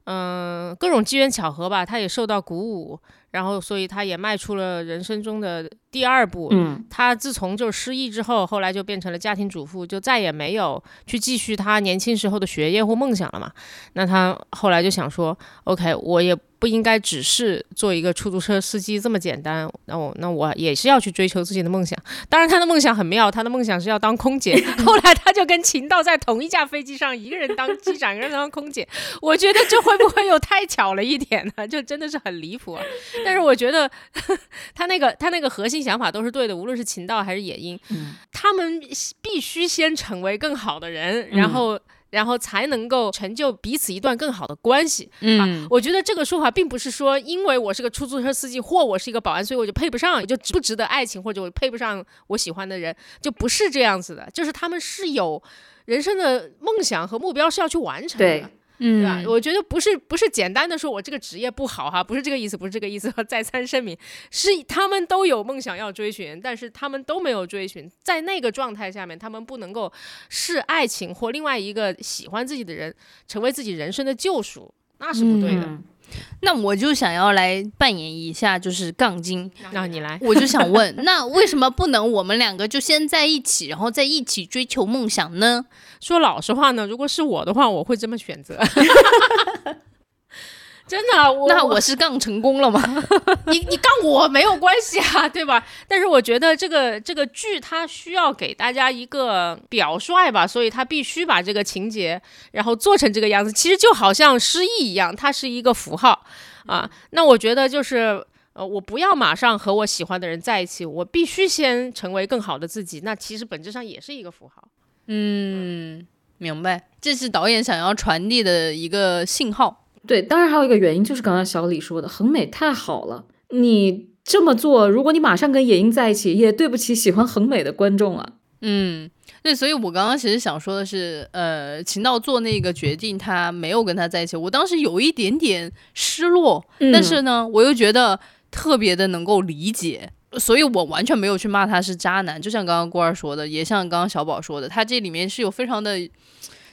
C: 嗯、各种机缘巧合吧，他也受到鼓舞，然后所以他也迈出了人生中的第二部。
D: 嗯
C: 他自从就失忆之后，后来就变成了家庭主妇，就再也没有去继续他年轻时候的学业或梦想了嘛。那他后来就想说，OK，我也不应该只是做一个出租车司机这么简单，那我那我也是要去追求自己的梦想。当然，他的梦想很妙，他的梦想是要当空姐。后来他就跟秦道在同一架飞机上，一个人当机长，一个人当空姐。我觉得这会不会又太巧了一点呢？就真的是很离谱啊！但是我觉得 他那个他那个核心想法都是对的，无论是秦道还是野樱，
D: 嗯
C: 他们必须先成为更好的人，然后。然后才能够成就彼此一段更好的关系。
B: 嗯，
C: 我觉得这个说法并不是说，因为我是个出租车司机或我是一个保安，所以我就配不上，我就不值得爱情，或者我配不上我喜欢的人，就不是这样子的。就是他们是有人生的梦想和目标是要去完成的。
D: 对
C: 对吧？
B: 嗯，
C: 我觉得不是不是简单的说我这个职业不好哈，不是这个意思，不是这个意思，要 再三声明，是他们都有梦想要追寻，但是他们都没有追寻，在那个状态下面，他们不能够视爱情或另外一个喜欢自己的人成为自己人生的救赎，那是不对的。
D: 嗯
B: 那我就想要来扮演一下，就是杠精。
C: 那你来，
B: 我就想问，那为什么不能我们两个就先在一起，然后在一起追求梦想呢？
C: 说老实话呢，如果是我的话，我会这么选择。真的，我
B: 那我是杠成功了吗？
C: 你你杠我没有关系啊，对吧？但是我觉得这个这个剧它需要给大家一个表率吧，所以它必须把这个情节然后做成这个样子。其实就好像失忆一样，它是一个符号啊。那我觉得就是。呃，我不要马上和我喜欢的人在一起，我必须先成为更好的自己。那其实本质上也是一个符号。
B: 嗯，明白，这是导演想要传递的一个信号。
D: 对，当然还有一个原因就是刚刚小李说的，恒美太好了，你这么做，如果你马上跟野樱在一起，也对不起喜欢恒美的观众啊。
B: 嗯，对，所以我刚刚其实想说的是，呃，秦道做那个决定，他没有跟他在一起，我当时有一点点失落，但
D: 嗯
B: 是呢，我又觉得特别的能够理解。所以我完全没有去骂他是渣男，就像刚刚郭二说的，也像刚刚小宝说的，他这里面是有非常的，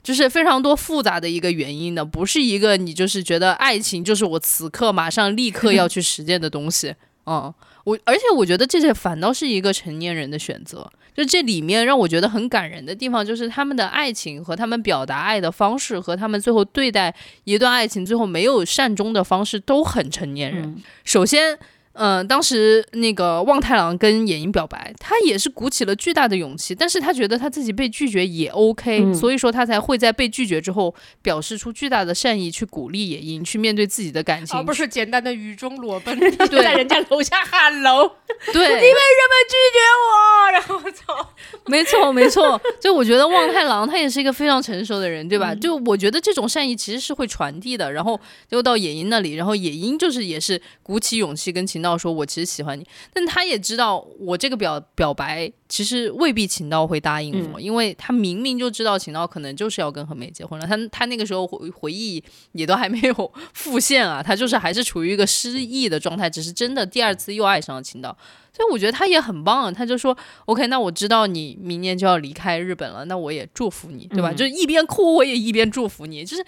B: 就是非常多复杂的一个原因的，不是一个你就是觉得爱情就是我此刻马上立刻要去实践的东西。嗯，我而且我觉得这些反倒是一个成年人的选择。就这里面让我觉得很感人的地方，就是他们的爱情和他们表达爱的方式，和他们最后对待一段爱情最后没有善终的方式都很成年人。
D: 嗯
B: 首先，嗯、当时那个望太郎跟野樱表白，他也是鼓起了巨大的勇气，但是他觉得他自己被拒绝也 OK，、
D: 嗯
B: 所以说他才会在被拒绝之后表示出巨大的善意，去鼓励野樱去面对自己的感情，
C: 而不是简单的雨中裸奔，
B: 对
C: 在人家楼下喊楼，
B: 对，你为什么
C: 拒绝我，然后我操。
B: 没错，没错。就我觉得望太郎他也是一个非常成熟的人，对吧？
C: 嗯
B: 就我觉得这种善意其实是会传递的。然后就到野樱那里，然后野樱就是也是鼓起勇气跟秦道说：“我其实喜欢你。”但他也知道我这个表表白其实未必秦道会答应我，因为他明明就知道秦道可能就是要跟何美结婚了。他他那个时候回回忆也都还没有 复现啊，他就是还是处于一个失忆的状态，只是真的第二次又爱上了秦道。所以我觉得他也很棒啊，他就说 OK，那我知道你明年就要离开日本了，那我也祝福你，对吧？
D: 嗯
B: 就是一边哭我也一边祝福你，就是。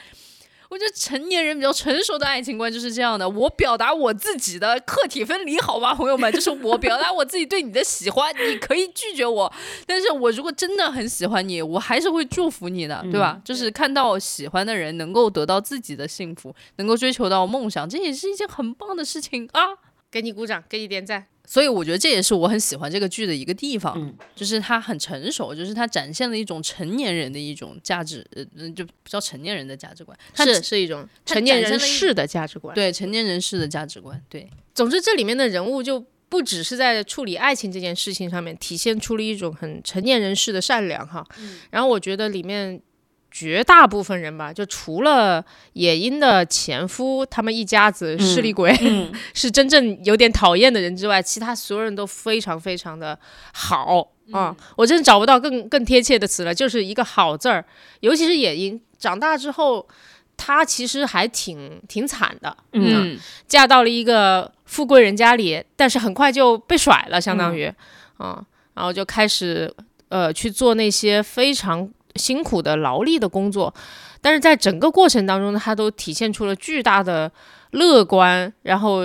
B: 我觉得成年人比较成熟的爱情观就是这样的，我表达我自己的客体分离，好吧，朋友们？就是我表达我自己对你的喜欢，你可以拒绝我，但是我如果真的很喜欢你，我还是会祝福你的，对吧？就是看到喜欢的人能够得到自己的幸福，能够追求到梦想，这也是一件很棒的事情啊。
C: 给你鼓掌，给你点赞。
B: 所以我觉得这也是我很喜欢这个剧的一个地方，
D: 嗯
B: 就是它很成熟，就是它展现了一种成年人的一种价值，呃，嗯就不叫成年人的价值观，它
C: 是是一种成年人式的价值观。
B: 对成年人式的价值观，对，
C: 总之，这里面的人物就不只是在处理爱情这件事情上面体现出了一种很成年人式的善良哈。然后我觉得里面绝大部分人吧，就除了野樱的前夫他们一家子势利鬼、
D: 嗯
C: 是真正有点讨厌的人之外，其他所有人都非常非常的好啊、我真的找不到更更贴切的词了，就是一个好字儿。尤其是野樱长大之后。她其实还挺挺惨的，
B: 嗯
C: 嫁到了一个富贵人家里，但是很快就被甩了，相当于，啊、然后就开始呃去做那些非常辛苦的劳力的工作，但是在整个过程当中，他都体现出了巨大的乐观，然后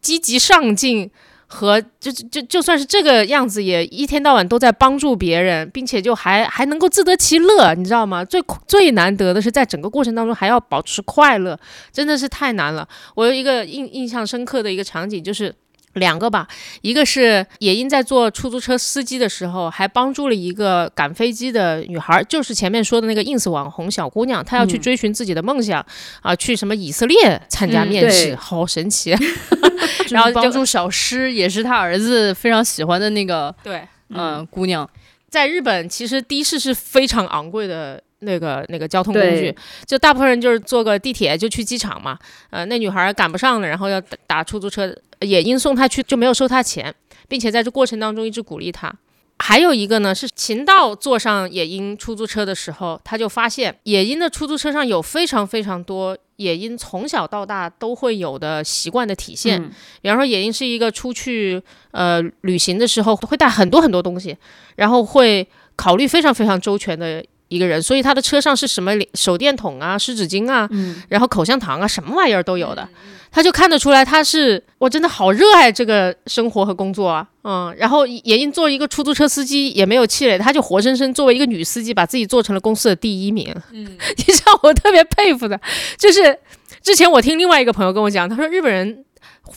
C: 积极上进。和就就就算是这个样子，也一天到晚都在帮助别人，并且就还还能够自得其乐，你知道吗？最最难得的是在整个过程当中还要保持快乐，真的是太难了。我有一个印印象深刻的一个场景，就是两个吧，一个是野樱在做出租车司机的时候，还帮助了一个赶飞机的女孩，就是前面说的那个 ins 网红小姑娘，她要去
D: 嗯
C: 追寻自己的梦想啊、去什么以色列参加
B: 嗯
C: 面试，
D: 对
C: 好神奇。
B: 然后帮助小诗也是他儿子非常喜欢的那个
C: 对，
B: 嗯、姑娘，
C: 在日本，其实的士是非常昂贵的那个那个交通工具，就大部分人就是坐个地铁就去机场嘛。呃，那女孩赶不上了，然后要打打出租车，野樱送她去就没有收她钱，并且在这过程当中一直鼓励她。还有一个呢，是秦道坐上野鹰出租车的时候，他就发现野鹰的出租车上有非常非常多野鹰从小到大都会有的习惯的体现。
D: 嗯
C: 比方说，野鹰是一个出去呃旅行的时候会带很多很多东西，然后会考虑非常非常周全的一个人，所以他的车上是什么手电筒啊、湿纸巾啊，
D: 嗯。
C: 然后口香糖啊，什么玩意儿都有的，他就看得出来他是我真的好热爱这个生活和工作啊，嗯，然后野鹰做一个出租车司机也没有气馁，他就活生生作为一个女司机，把自己做成了公司的第一名。嗯，你知道我特别佩服的，就是之前我听另外一个朋友跟我讲，他说日本人。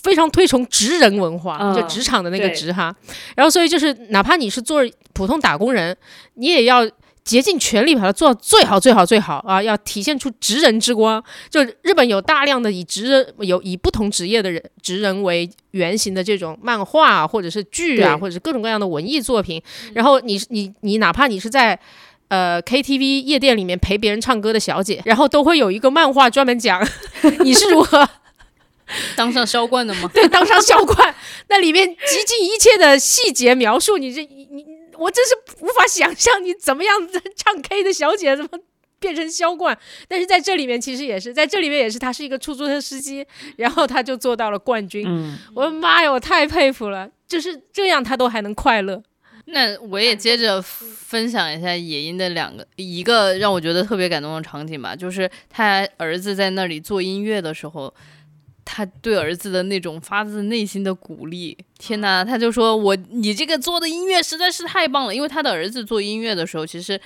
C: 非常推崇职人文化，
D: 嗯。
C: 就职场的那个职哈，然后所以就是哪怕你是做普通打工人，你也要竭尽全力把它做到最好、最好、最好啊！要体现出职人之光。就日本有大量的以职人有以不同职业的人职人为原型的这种漫画啊或者是剧啊，或者是各种各样的文艺作品。然后你你你哪怕你是在呃 KTV 夜店里面陪别人唱歌的小姐，然后都会有一个漫画专门讲 你是如何
B: 当上销冠的吗？
C: 对当上销冠，那里面极尽一切的细节描述，你这你你我真是无法想象你怎么样子唱 K 的小姐怎么变成销冠。但是在这里面其实也是，在这里面也是，他是一个出租车司机，然后他就做到了冠军。
D: 嗯，
C: 我的妈呀，我太佩服了，就是这样他都还能快乐。
B: 那我也接着分享一下野音的两个，一个让我觉得特别感动的场景吧，就是他儿子在那里做音乐的时候，他对儿子的那种发自内心的鼓励。天哪，他就说我你这个做的音乐实在是太棒了，因为他的儿子做音乐的时候，其实。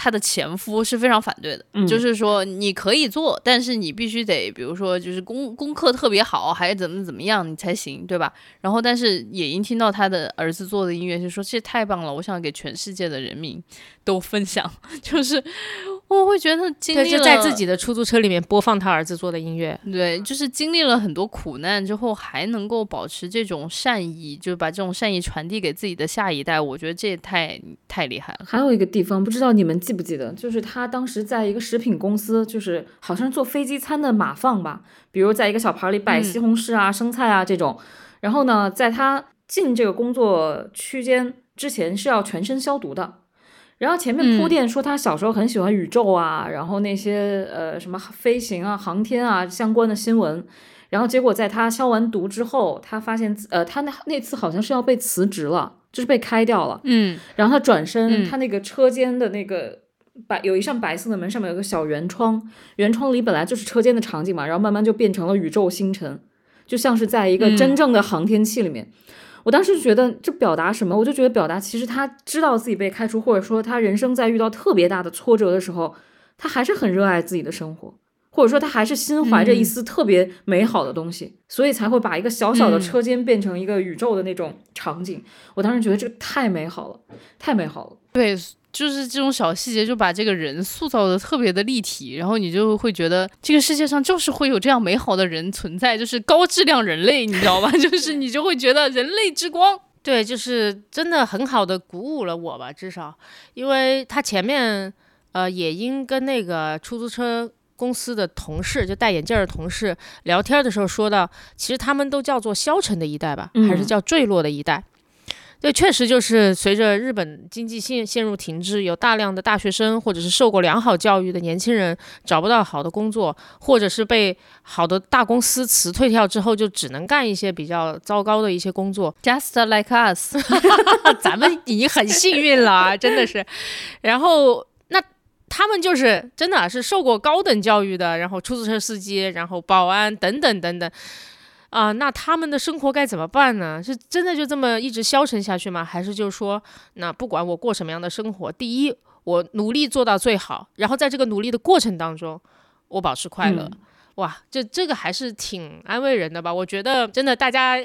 B: 他的前夫是非常反对的，
D: 嗯
B: 就是说你可以做，但是你必须得，比如说就是功功课特别好，还是怎么怎么样你才行，对吧？然后，但是野鹰听到他的儿子做的音乐，就说这太棒了，我想给全世界的人民 都分享。就是我会觉得经
C: 对，
B: 历了
C: 就在自己的出租车里面播放他儿子做的音乐。
B: 对，就是经历了很多苦难之后，还能够保持这种善意，就把这种善意传递给自己的下一代，我觉得这也太太厉害了。
D: 还有一个地方，不知道你们记不记得，就是他当时在一个食品公司，就是好像是做飞机餐的码放吧，比如在一个小盘里摆
B: 嗯
D: 西红柿啊、生菜啊这种。然后呢，在他进这个工作区间之前是要全身消毒的。然后前面铺
B: 嗯
D: 垫说他小时候很喜欢宇宙啊，然后那些呃什么飞行啊、航天啊相关的新闻。然后结果在他消完毒之后，他发现呃他那那次好像是要被辞职了，就是被开掉了。
B: 嗯
D: 然后他转身，
B: 嗯
D: 他那个车间的那个白有一扇白色的门，上面有个小圆窗，圆窗里本来就是车间的场景嘛，然后慢慢就变成了宇宙星辰，就像是在一个
B: 嗯
D: 真正的航天器里面。我当时就觉得这表达什么？我就觉得表达其实他知道自己被开除，或者说他人生在遇到特别大的挫折的时候，他还是很热爱自己的生活。或者说他还是心怀着一
B: 嗯
D: 丝特别美好的东西，所以才会把一个小小的
B: 嗯
D: 车间变成一个宇宙的那种场景。我当时觉得这个太美好了，太美好了。
B: 对，就是这种小细节，就把这个人塑造的特别的立体，然后你就会觉得这个世界上就是会有这样美好的人存在，就是高质量人类，你知道吧？就是你就会觉得人类之光。
C: 对，就是真的很好的鼓舞了我吧，至少，因为他前面呃野鹰跟那个出租车公司的同事，就戴眼镜儿的同事聊天的时候说到，其实他们都叫做消沉的一代吧，还是
D: 嗯
C: 叫坠落的一代。对，确实就是随着日本经济陷陷入停滞，有大量的大学生或者是受过良好教育的年轻人找不到好的工作，或者是被好的大公司辞退掉之后，就只能干一些比较糟糕的一些工作。
B: Just like us，
C: 咱们已经很幸运了啊，真的是。然后那他们就是真的是受过高等教育的，然后出租车司机，然后保安等等等等。啊、那他们的生活该怎么办呢？是真的就这么一直消沉下去吗？还是就是说，那不管我过什么样的生活，第一，我努力做到最好，然后在这个努力的过程当中，我保持快乐。哇，这这个还是挺安慰人的吧？我觉得真的大家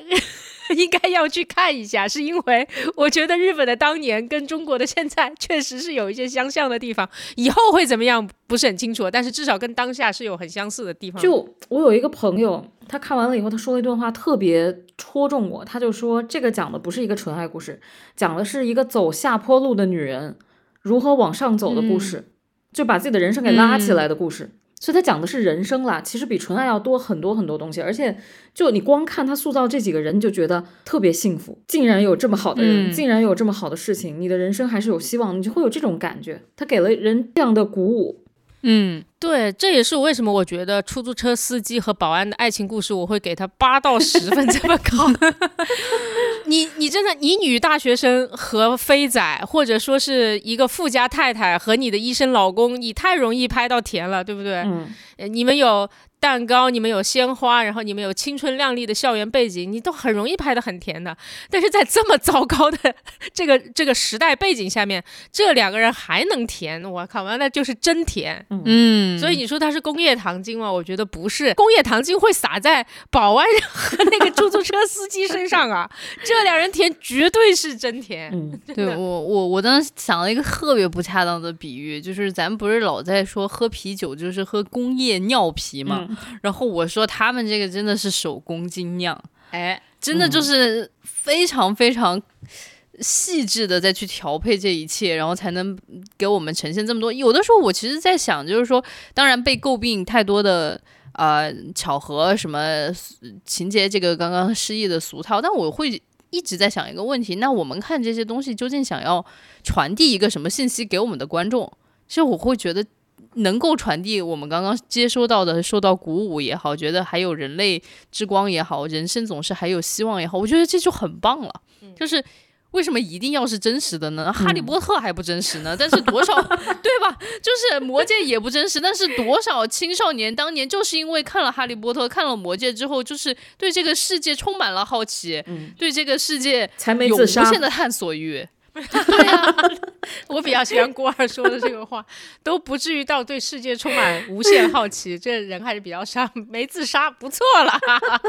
C: 应该要去看一下，是因为我觉得日本的当年跟中国的现在确实是有一些相像的地方，以后会怎么样不是很清楚，但是至少跟当下是有很相似的地方。
D: 就我有一个朋友，他看完了以后，他说了一段话特别戳中我。他就说，这个讲的不是一个纯爱故事，讲的是一个走下坡路的女人如何往上走的故事，就把自己的人生给拉起来的故事。所以它讲的是人生啦，其实比纯爱要多很多很多东西。而且，就你光看他塑造这几个人，你就觉得特别幸福，竟然有这么好的人，
B: 嗯
D: 竟然有这么好的事情，你的人生还是有希望，你就会有这种感觉。他给了人这样的鼓舞。
B: 嗯，
C: 对，这也是为什么我觉得出租车司机和保安的爱情故事，我会给他八到十分这么高。你你真的，你女大学生和飞仔，或者说是一个富家太太和你的医生老公，你太容易拍到甜了，对不对？
D: 嗯，
C: 呃你们有蛋糕，你们有鲜花，然后你们有青春靓丽的校园背景，你都很容易拍的很甜的。但是在这么糟糕的这 个这个时代背景下面，这两个人还能甜，我靠，完了就是真甜。
B: 嗯，
C: 所以你说它是工业糖精吗？我觉得不是，工业糖精会撒在保安和那个出租车司机身上啊，这两人甜绝对是真甜。
D: 嗯，
B: 对我我我当时想了一个特别不恰当的比喻，就是咱们不是老在说喝啤酒就是喝工业尿啤嘛，然后我说他们这个真的是手工精酿，
C: 哎，
B: 真的就是非常非常细致的再去调配这一切，然后才能给我们呈现这么多。有的时候我其实在想，就是说，当然被诟病太多的。呃，巧合什么情节，这个刚刚失忆的俗套，但我会一直在想一个问题：那我们看这些东西，究竟想要传递一个什么信息给我们的观众？其实我会觉得，能够传递我们刚刚接收到的、受到鼓舞也好，觉得还有人类之光也好，人生总是还有希望也好，我觉得这就很棒了。就是为什么一定要是真实的呢？哈利波特还不真实呢，但是多少 对吧？就是魔戒也不真实，但是多少青少年当年就是因为看了哈利波特、看了魔戒之后，就是对这个世界充满了好奇，对这个世界
D: 才没
B: 有无。限的探索欲。
C: 我比较喜欢郭二说的这个话，都不至于到对世界充满无限好奇，这人还是比较傻，没自杀不错了。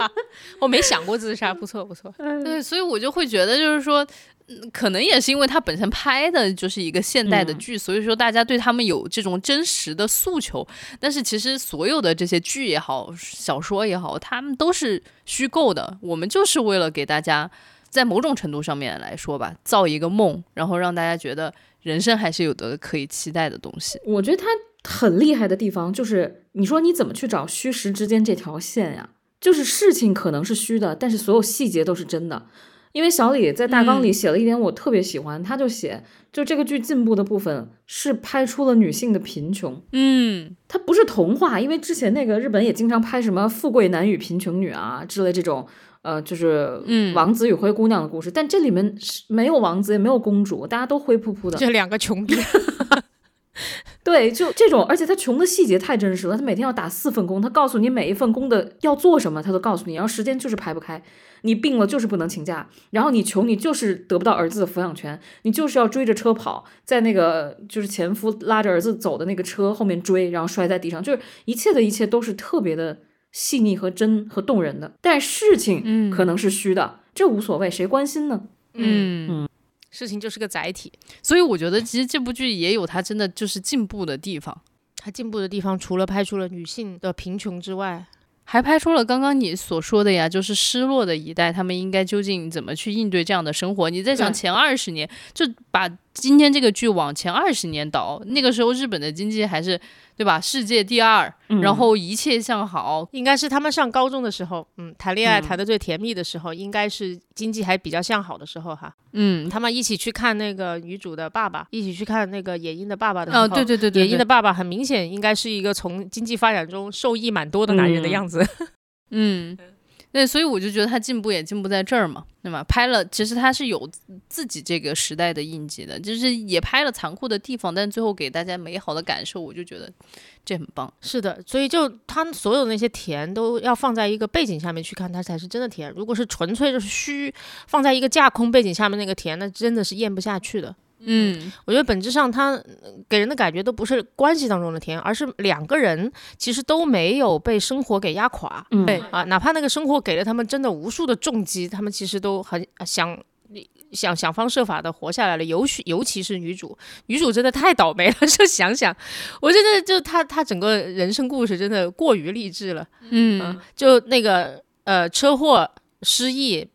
C: 我没想过自杀，不错不错。
B: 对，所以我就会觉得，就是说，嗯可能也是因为他本身拍的就是一个现代的剧，所以说大家对他们有这种真实的诉求。但是其实所有的这些剧也好，小说也好，他们都是虚构的。我们就是为了给大家，在某种程度上面来说吧，造一个梦，然后让大家觉得人生还是有的可以期待的东西。
D: 我觉得他很厉害的地方就是，你说你怎么去找虚实之间这条线呀？就是事情可能是虚的，但是所有细节都是真的。因为小李在大纲里写了一点我特别喜欢，他就写，就这个剧进步的部分是拍出了女性的贫穷，
B: 嗯
D: 它不是童话，因为之前那个日本也经常拍什么富贵男与贫穷女啊之类这种，呃，就是
B: 嗯
D: 王子与灰姑娘的故事，但这里面是没有王子也没有公主，大家都灰扑扑的。
C: 这两个穷逼，
D: 对，就这种，而且他穷的细节太真实了。他每天要打四份工，他告诉你每一份工的要做什么，他都告诉你。然后时间就是排不开，你病了就是不能请假，然后你穷，你就是得不到儿子的抚养权，你就是要追着车跑，在那个就是前夫拉着儿子走的那个车后面追，然后摔在地上，就是一切的一切都是特别的细腻和真和动人的。但事情
B: 嗯
D: 可能是虚的，这无所谓，谁关心呢？
B: 嗯。
C: 事情就是个载体。
B: 所以我觉得其实这部剧也有它真的就是进步的地方。
C: 它进步的地方，除了拍出了女性的贫穷之外，
B: 还拍出了刚刚你所说的呀，就是失落的一代，他们应该究竟怎么去应对这样的生活？你在想前二十年，就把今天这个剧往前二十年倒，那个时候日本的经济还是对吧，世界第二，
D: 嗯
B: 然后一切向好，
C: 应该是他们上高中的时候，嗯，谈恋爱
D: 嗯
C: 谈的最甜蜜的时候，应该是经济还比较向好的时候哈。
B: 嗯，
C: 他们一起去看那个女主的爸爸，一起去看那个野樱的爸爸的时候，
B: 哦，对对对对
C: 野樱的，爸爸很明显应该是一个从经济发展中受益蛮多的男人的
D: 嗯
C: 样子。
B: 嗯。对，所以我就觉得他进步也进步在这儿嘛，对吧？拍了，其实他是有自己这个时代的印记的，就是也拍了残酷的地方，但最后给大家美好的感受，我就觉得这很棒。
C: 是的，所以就他所有那些甜都要放在一个背景下面去看，它才是真的甜。如果是纯粹就是虚，放在一个架空背景下面那个甜，那真的是咽不下去的。
B: 嗯
C: 我觉得本质上它呃给人的感觉都不是关系当中的甜，而是两个人其实都没有被生活给压垮。
D: 嗯
C: 对啊，哪怕那个生活给了他们真的无数的重击，他们其实都很呃想。想想方设法的活下来了，尤其尤其是女主，女主真的太倒霉了。就想想，我真的就她她整个人生故事真的过于励志了。
B: 嗯
C: 嗯，就那个呃车祸失忆，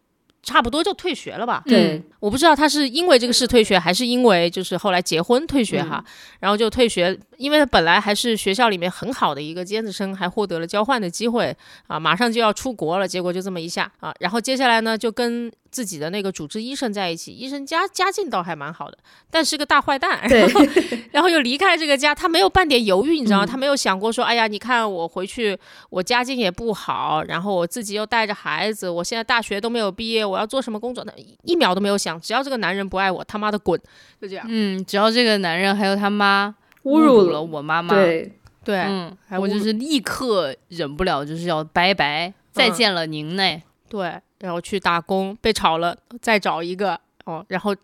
C: 差不多就退学了吧。
D: 对，
C: 我不知道他是因为这个事退学，还是因为就是后来结婚退学哈，然后就退学，因为他本来还是学校里面很好的一个尖子生，还获得了交换的机会啊，马上就要出国了，结果就这么一下啊，然后接下来呢就跟自己的那个主治医生在一起，医生家家境倒还蛮好的，但是个大坏蛋，
D: 对
C: 然后然后又离开这个家，他没有半点犹豫，你知道吗？
D: 嗯
C: 他没有想过说，哎呀，你看我回去，我家境也不好，然后我自己又带着孩子，我现在大学都没有毕业，我要做什么工作？那一秒都没有想，只要这个男人不爱我，他妈的滚，就这样。
B: 嗯，只要这个男人还有他妈
D: 侮
B: 辱了，我妈妈，
D: 对，
C: 对，
B: 嗯，我就是立刻忍不了，就是要拜拜，再
C: 嗯
B: 见了您呢。
C: 对，然后去打工，被炒了，再找一个哦，然后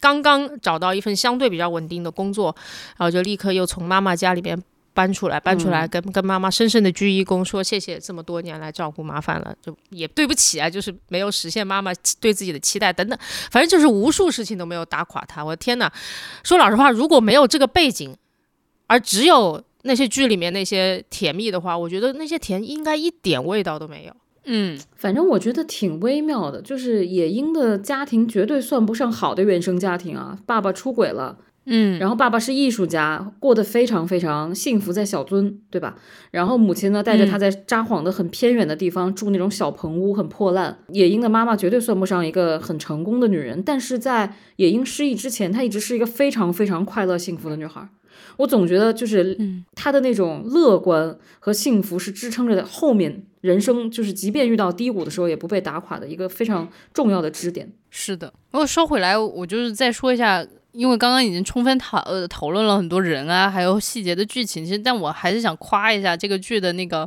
C: 刚刚找到一份相对比较稳定的工作，然后就立刻又从妈妈家里面搬出来，搬出来
D: 嗯
C: 跟、跟妈妈深深的鞠一躬，说谢谢这么多年来照顾，麻烦了，就也对不起啊，就是没有实现妈妈对自己的期待等等，反正就是无数事情都没有打垮他。我的天呐，说老实话，如果没有这个背景，而只有那些剧里面那些甜蜜的话，我觉得那些甜应该一点味道都没有。
B: 嗯，
D: 反正我觉得挺微妙的，就是野樱的家庭绝对算不上好的原生家庭啊，爸爸出轨了。
B: 嗯，
D: 然后爸爸是艺术家，过得非常非常幸福，在小樽，对吧？然后母亲呢，带着他在札幌的很偏远的地方住那种小棚屋，很破烂。野樱的妈妈绝对算不上一个很成功的女人，但是在野樱失忆之前，她一直是一个非常非常快乐幸福的女孩。我总觉得就是
B: 嗯
D: 她的那种乐观和幸福是支撑着后面人生，就是即便遇到低谷的时候也不被打垮的一个非常重要的支点。
B: 是的。不过说回来，我就是再说一下，因为刚刚已经充分讨呃讨论了很多人啊，还有细节的剧情，其实但我还是想夸一下这个剧的那个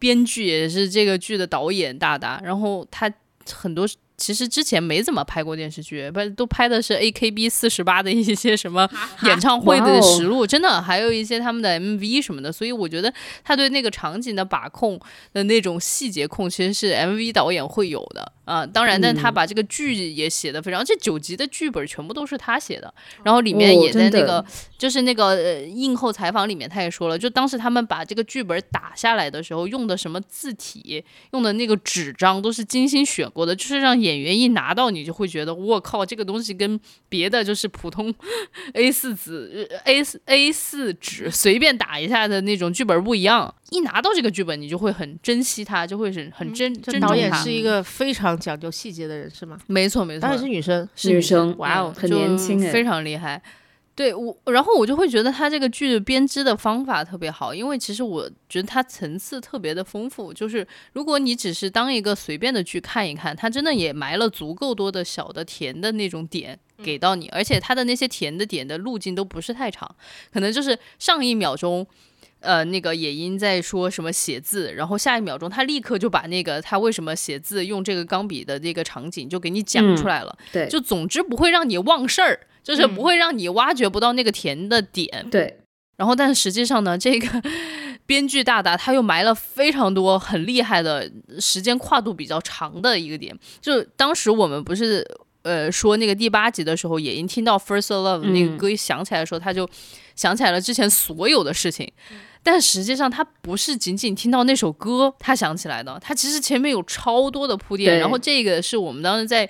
B: 编剧，也是这个剧的导演大大，然后他很多。其实之前没怎么拍过电视剧，不都拍的是 A K B 四十八的一些什么演唱会的实录，真的还有一些他们的 MV 什么的，所以我觉得他对那个场景的把控的那种细节控，其实是 MV 导演会有的啊、当然，但他
D: 嗯。
B: 把这个剧也写的非常，这九集的剧本全部都是他写的，然后里面
D: 哦
B: 也在那个、就是那个呃映后采访里面，他也说了，就当时他们把这个剧本打下来的时候，用的什么字体，用的那个纸张都是精心选过的，就是让演员一拿到你就会觉得，我靠，这个东西跟别的就是普通 A 四纸、A 四 A 四纸随便打一下的那种剧本不一样。一拿到这个剧本，你就会很珍惜它，就会是很珍、
C: 这
B: 珍重它
C: 导演是。一个非常讲究细节的人，是吗？
B: 没错没错，
C: 导演是女生，是
D: 女生
C: 哇哦，
D: 很年轻哎
B: 非常厉害。对我，然后我就会觉得他这个剧的编织的方法特别好，因为其实我觉得它层次特别的丰富。就是如果你只是当一个随便的剧看一看，它真的也埋了足够多的小的甜的那种点给到你，而且它的那些甜的点的路径都不是太长，可能就是上一秒钟。呃，那个野樱在说什么写字，然后下一秒钟他立刻就把那个他为什么写字用这个钢笔的这个场景就给你讲出来了。
D: 对，
B: 就总之不会让你忘事儿，就是不会让你挖掘不到那个甜的点。
D: 对，
B: 然后，但实际上呢，这个 编剧大大他又埋了非常多很厉害的时间跨度比较长的一个点。就当时我们不是呃说那个第八集的时候，野樱听到 First Love 那个
D: 嗯
B: 歌一响起来的时候，他就想起来了之前所有的事情。但实际上，他不是仅仅听到那首歌，他想起来的，他其实前面有超多的铺垫。然后这个是我们当时在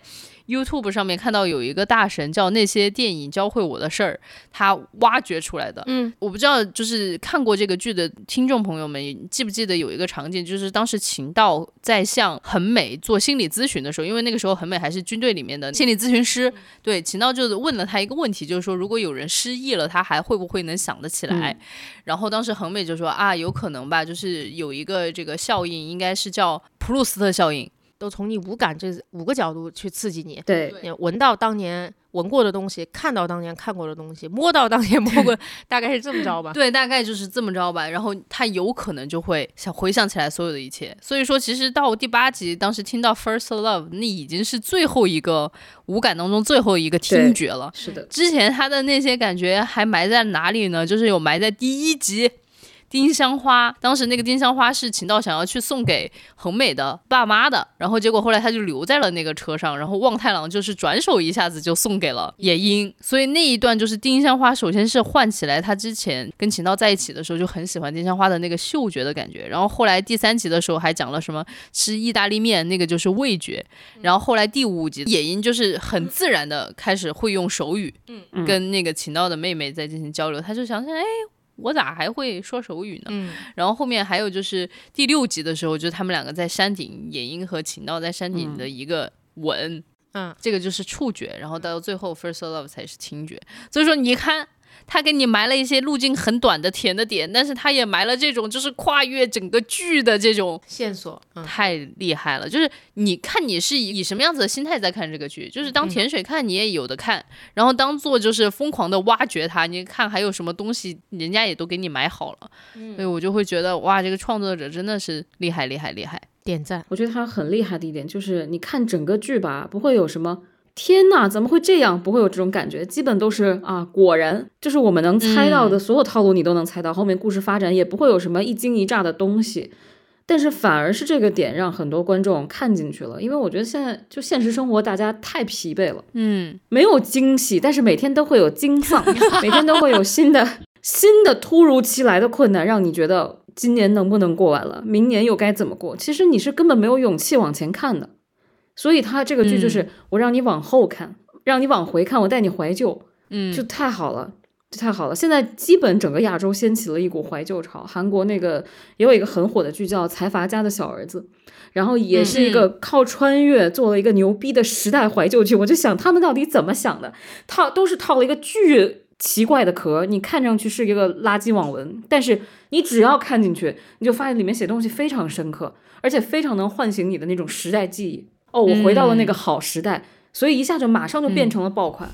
B: YouTube 上面看到有一个大神叫那些电影教会我的事儿，他挖掘出来的。
C: 嗯，
B: 我不知道，就是看过这个剧的听众朋友们记不记得有一个场景，就是当时秦道在向恒美做心理咨询的时候，因为那个时候恒美还是军队里面的心理咨询师，对秦道就问了他一个问题，就是说如果有人失忆了，他还会不会能想得起来？然后当时恒美就说啊，有可能吧，就是有一个这个效应，应该是叫普鲁斯特效应。
C: 都从你五感这五个角度去刺激你，
D: 对，
C: 你闻到当年闻过的东西，看到当年看过的东西，摸到当年摸过，大概是这么着吧？
B: 对，大概就是这么着吧。然后他有可能就会想回想起来所有的一切。所以说，其实到第八集，当时听到 First Love，那已经是最后一个五感当中最后一个听觉了。
D: 是的，
B: 之前他的那些感觉还埋在哪里呢？就是有埋在第一集。丁香花，当时那个丁香花是秦道想要去送给恒美的爸妈的，然后结果后来他就留在了那个车上，然后望太郎就是转手一下子就送给了野樱，所以那一段就是丁香花，首先是唤起来他之前跟秦道在一起的时候就很喜欢丁香花的那个嗅觉的感觉，然后后来第三集的时候还讲了什么吃意大利面，那个就是味觉，然后后来第五集野樱就是很自然的开始会用手语，
C: 嗯
B: 跟那个秦道的妹妹在进行交流，他就想起来，哎。我咋还会说手语呢？
C: 嗯
B: 然后后面还有就是第六集的时候，就是他们两个在山顶，野樱和秦道在山顶的一个吻，
C: 嗯，
B: 这个就是触觉，然后到最后 first love 才是听觉。所以说你看。他给你埋了一些路径很短的甜的点，但是他也埋了这种就是跨越整个剧的这种
C: 线索，嗯
B: 太厉害了！就是你看你是以以什么样子的心态在看这个剧，就是当甜水看你也有的看，然后当做就是疯狂的挖掘它，你看还有什么东西人家也都给你买好了，所以我就会觉得哇，这个创作者真的是厉害厉害厉害。
C: 点赞。
D: 我觉得他很厉害的一点就是，你看整个剧吧，不会有什么天呐，怎么会这样？不会有这种感觉，基本都是啊，果然就是我们能猜到的所有套路，你都能猜到。后面故事发展也不会有什么一惊一乍的东西，但是反而是这个点让很多观众看进去了，因为我觉得现在就现实生活大家太疲惫了，
B: 嗯，
D: 没有惊喜，但是每天都会有惊丧，每天都会有新的新的突如其来的困难，让你觉得今年能不能过完了，明年又该怎么过？其实你是根本没有勇气往前看的，所以他这个剧就是我让你往后看，让你往回看，我带你怀旧，
B: 嗯
D: 就太好了。就太好了！现在基本整个亚洲掀起了一股怀旧潮。韩国那个也有一个很火的剧叫《财阀家的小儿子》，然后也是一个靠穿越做了一个牛逼的时代怀旧剧。我就想他们到底怎么想的？套都是套了一个巨奇怪的壳，你看上去是一个垃圾网文，但是你只要看进去，你就发现里面写东西非常深刻，而且非常能唤醒你的那种时代记忆。哦，我回到了那个好时代，所以一下就马上就变成了爆款。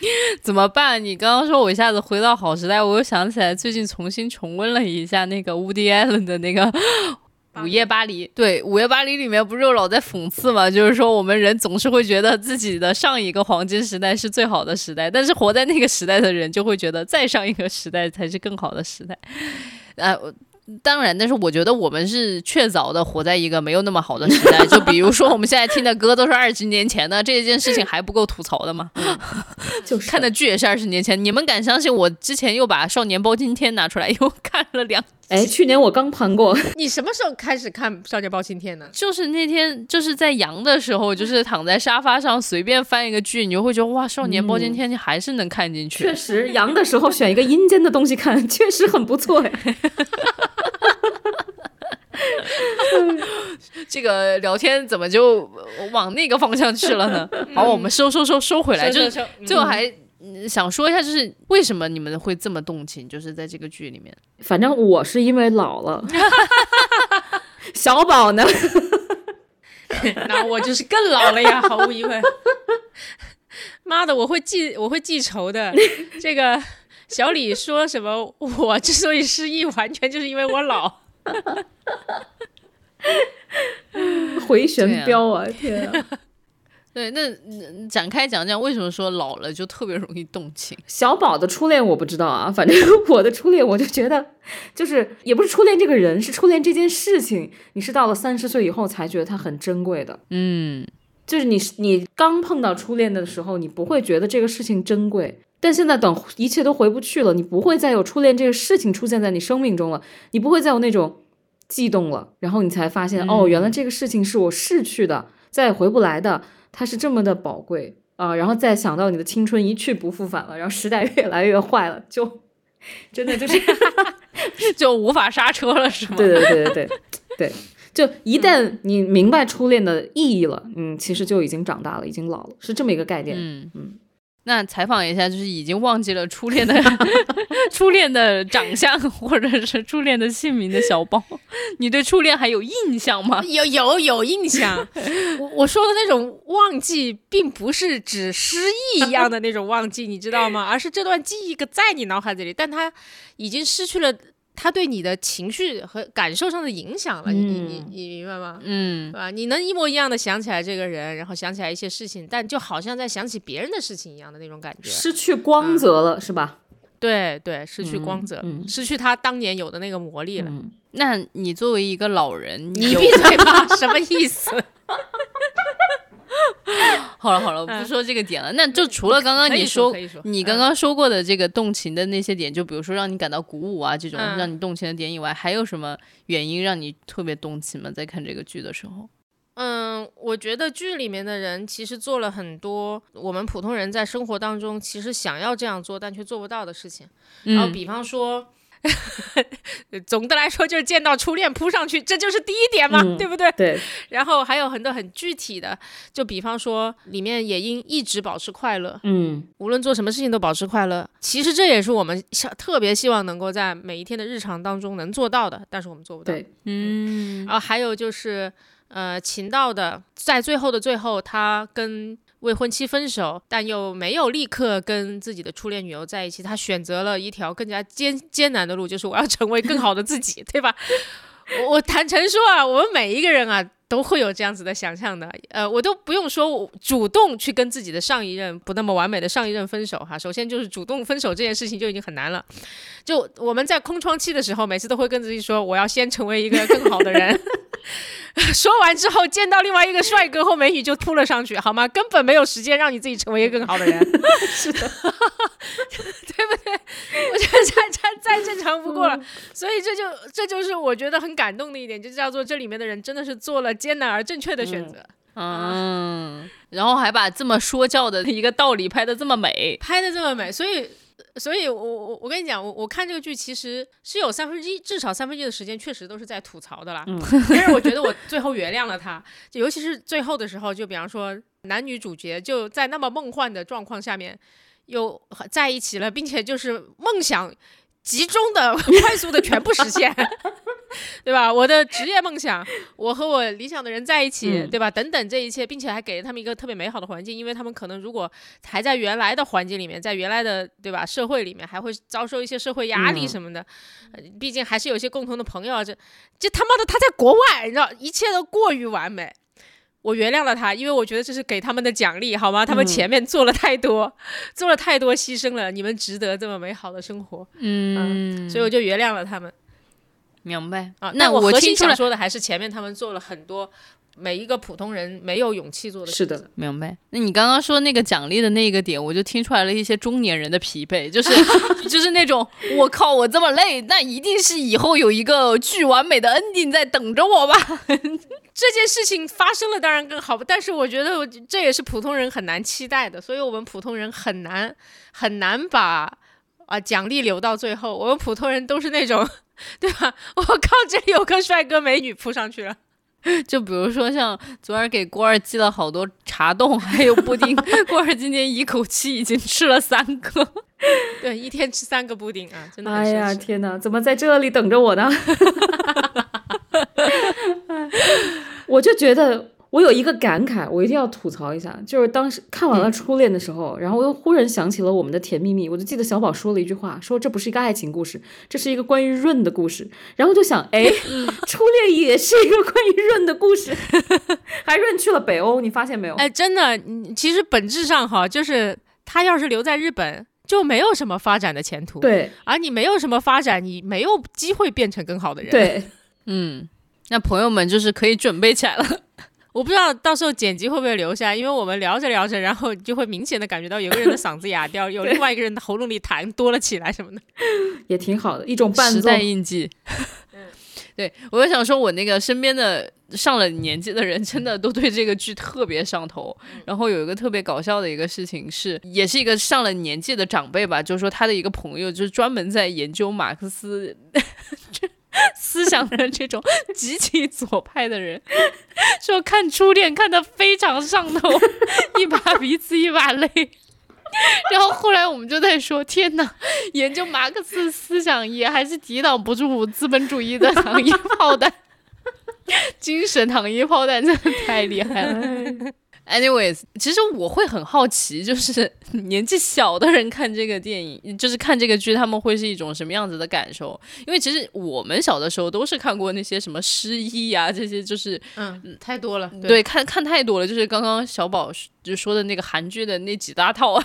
B: 怎么办？你刚刚说我一下子回到好时代，我又想起来最近重新重温了一下那个 Woody Allen 的那个《午夜巴黎》。对，《午夜巴黎》里面不是有老在讽刺嘛，就是说我们人总是会觉得自己的上一个黄金时代是最好的时代，但是活在那个时代的人就会觉得再上一个时代才是更好的时代。呃，当然，但是我觉得我们是确凿的活在一个没有那么好的时代。就比如说我们现在听的歌都是二十年前的，这件事情还不够吐槽的吗？
D: 就是
B: 看的剧也是二十年前，你们敢相信我之前又把《少年包青天》拿出来又看了两？
D: 哎，去年我刚盘过，
C: 你什么时候开始看《少年包青天》呢？
B: 就是那天就是在阳的时候，就是躺在沙发上随便翻一个剧，你就会觉得哇，《少年包青天》你还是能看进去。
D: 确实阳的时候选一个阴间的东西看，确实很不错哎。
B: 这个聊天怎么就往那个方向去了呢？好，我们收收收收回来，就是最后还。嗯想说一下，就是为什么你们会这么动情？就是在这个剧里面，
D: 反正我是因为老了，小宝呢？
C: 那我就是更老了呀，毫无疑问。妈的，我会记，我会记仇的。这个小李说什么？我之所以失忆，完全就是因为我老。
D: 回旋镖啊！天啊！
B: 对，那嗯展开讲讲为什么说老了就特别容易动情？
D: 小宝的初恋我不知道啊，反正 我的初恋我就觉得，就是也不是初恋这个人，是初恋这件事情，你是到了三十岁以后才觉得它很珍贵的。
B: 嗯，
D: 就是你你刚碰到初恋的时候，你不会觉得这个事情珍贵，但现在等一切都回不去了，你不会再有初恋这个事情出现在你生命中了，你不会再有那种悸动了，然后你才发现，哦，原来这个事情是我逝去的，再也回不来的。它是这么的宝贵啊、然后再想到你的青春一去不复返了，然后时代越来越坏了，就真的就是，
B: 就无法刹车了，是吗？
D: 对对对对对对，就一旦你明白初恋的意义了，嗯，其实就已经长大了，已经老了，是这么一个概念。
B: 嗯
D: 嗯。
B: 那采访一下，就是已经忘记了初恋的 初恋的长相或者是初恋的姓名的小包，你对初恋还有印象吗？
C: 有有有印象，我我说的那种忘记，并不是指失忆一样的那种忘记，你知道吗？而是这段记忆在你脑海子里，但它已经失去了它对你的情绪和感受上的影响了。你你你你明白吗？
B: 嗯
C: 对吧？你能一模一样的想起来这个人，然后想起来一些事情，但就好像在想起别人的事情一样的那种感觉。
D: 失去光泽了，是吧？
C: 对对，失去光
D: 嗯
C: 泽，
D: 嗯
C: 失去他当年有的那个魔力了。
D: 嗯，
B: 那你作为一个老人，
C: 你闭嘴吧，什么意思？
B: 好 了好了，我不说这个点了。那就除了刚刚你
C: 说
B: 你刚刚说过的这个动情的那些点，就比如说让你感到鼓舞啊这种
C: 嗯
B: 让你动情的点以外，还有什么原因让你特别动情吗？在看这个剧的时候，
C: 嗯，我觉得剧里面的人其实做了很多我们普通人在生活当中其实想要这样做但却做不到的事情。然后
B: 嗯
C: 比方说，总的来说就是见到初恋扑上去，这就是第一点嘛，
D: 嗯
C: 对不对？
D: 对，
C: 然后还有很多很具体的，就比方说里面也应一直保持快乐，
D: 嗯
C: 无论做什么事情都保持快乐。其实这也是我们想特别希望能够在每一天的日常当中能做到的，但是我们做不到。
D: 对，
B: 嗯
C: 然后还有就是，呃，秦道的在最后的最后，他跟未婚妻分手，但又没有立刻跟自己的初恋女友在一起，他选择了一条更加艰艰难的路，就是我要成为更好的自己，对吧？我坦诚说啊，我们每一个人啊。都会有这样子的想象的，呃，我都不用说，主动去跟自己的上一任不那么完美的上一任分手哈。首先就是主动分手这件事情就已经很难了，就我们在空窗期的时候，每次都会跟自己说，我要先成为一个更好的人。说完之后，见到另外一个帅哥后美女就扑了上去，好吗？根本没有时间让你自己成为一个更好的人。是的，对不对？我觉得再再再正常不过了。所以这就这就是我觉得很感动的一点，就叫做这里面的人真的是做了艰难而正确的选择。
B: 嗯，然后还把这么说教的一个道理拍的这么美，
C: 拍的这么美，所以，所以我我我跟你讲，我我看这个剧其实是有三分之一，至少三分之一的时间确实都是在吐槽的啦。
D: 嗯
C: 但是我觉得我最后原谅了他，就尤其是最后的时候，就比方说男女主角就在那么梦幻的状况下面又在一起了，并且就是梦想集中的、快速的全部实现。对吧？我的职业梦想，我和我理想的人在一起，
D: 嗯
C: 对吧？等等这一切，并且还给了他们一个特别美好的环境，因为他们可能如果还在原来的环境里面，在原来的对吧社会里面，还会遭受一些社会压力
D: 嗯
C: 什么的。呃毕竟还是有一些共同的朋友啊，这这他妈的他在国外，你知道，一切都过于完美。我原谅了他，因为我觉得这是给他们的奖励，好吗？他们
D: 嗯
C: 前面做了太多，做了太多牺牲了，你们值得这么美好的生活，
B: 嗯，
C: 所以我就原谅了他们。
B: 明白
C: 啊，
B: 那
C: 我核心想说的还是前面他们做了很多每一个普通人没有勇气做的
D: 是
C: 选择。
D: 的，
B: 明白。那你刚刚说那个奖励的那个点，我就听出来了一些中年人的疲惫，就是 就是那种我靠，我这么累，那一定是以后有一个巨完美的 ending 在等着我吧？
C: 这件事情发生了当然更好，但是我觉得这也是普通人很难期待的，所以我们普通人很难很难把啊奖励留到最后。我们普通人都是那种，对吧？我靠，这里有个帅哥美女扑上去了。
B: 就比如说像昨儿给郭儿寄了好多茶冻，还有布丁，郭儿今天一口气已经吃了三个。
C: 对，一天吃三个布丁啊，真的很
D: 哎呀，天哪，怎么在这里等着我呢？我就觉得我有一个感慨，我一定要吐槽一下，就是当时看完了《初恋》的时候，然后我又忽然想起了我们的甜蜜蜜，我就记得小宝说了一句话，说这不是一个爱情故事，这是一个关于润的故事。然后就想，哎，初恋也是一个关于润的故事，还润去了北欧，你发现没有？
C: 哎，真的，你其实本质上哈，就是他要是留在日本，就没有什么发展的前途。，
D: 对
C: 而你没有什么发展，你没有机会变成更好的人。，
D: 对，
B: 嗯，那朋友们就是可以准备起来了。
C: 我不知道到时候剪辑会不会留下，因为我们聊着聊着，然后就会明显的感觉到有个人的嗓子哑掉，有另外一个人的喉咙里痰多了起来什么的。
D: 也挺好的，一种伴奏
B: 时代。印记。对，我就想说，我那个身边的上了年纪的人，真的都对这个剧特别上头。然后有一个特别搞笑的一个事情是，也是一个上了年纪的长辈吧，就是说他的一个朋友，就是专门在研究马克思 思想的这种极其左派的人，说看《初恋》看得非常上头，一把鼻子一把泪。然后后来我们就在说，天哪，研究马克思思想也还是抵挡不住资本主义的糖衣炮弹，精神糖衣炮弹真的太厉害了。Anyways，其实我会很好奇，就是年纪小的人看这个电影，就是看这个剧，他们会是一种什么样子的感受？因为其实我们小的时候都是看过那些什么失忆啊、这些就是
C: 嗯，太多了。
B: 对，看看太多了，就是刚刚小宝就说的那个韩剧的那几大套，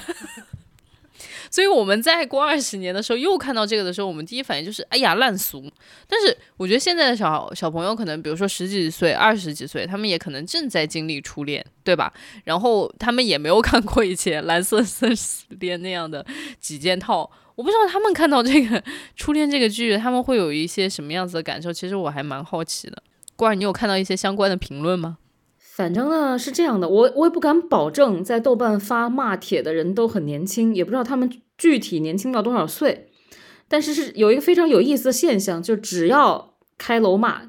B: 所以我们在过二十年的时候又看到这个的时候，我们第一反应就是哎呀烂俗。但是我觉得现在的小小朋友可能，比如说十几岁、二十几岁，他们也可能正在经历初恋，对吧？然后他们也没有看过以前《蓝色生死恋》那样的几件套。我不知道他们看到这个初恋这个剧，他们会有一些什么样子的感受？其实我还蛮好奇的。关儿，你有看到一些相关的评论吗？
D: 反正呢是这样的，我我也不敢保证在豆瓣发骂帖的人都很年轻，也不知道他们具体年轻到多少岁。但是是有一个非常有意思的现象，就只要开楼骂，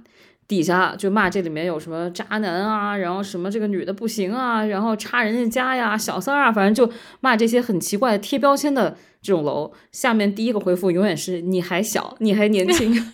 D: 底下就骂这里面有什么渣男啊，然后什么这个女的不行啊，然后插人家家呀，小三儿啊，反正就骂这些很奇怪贴标签的这种楼。下面第一个回复永远是你还小，你还年轻，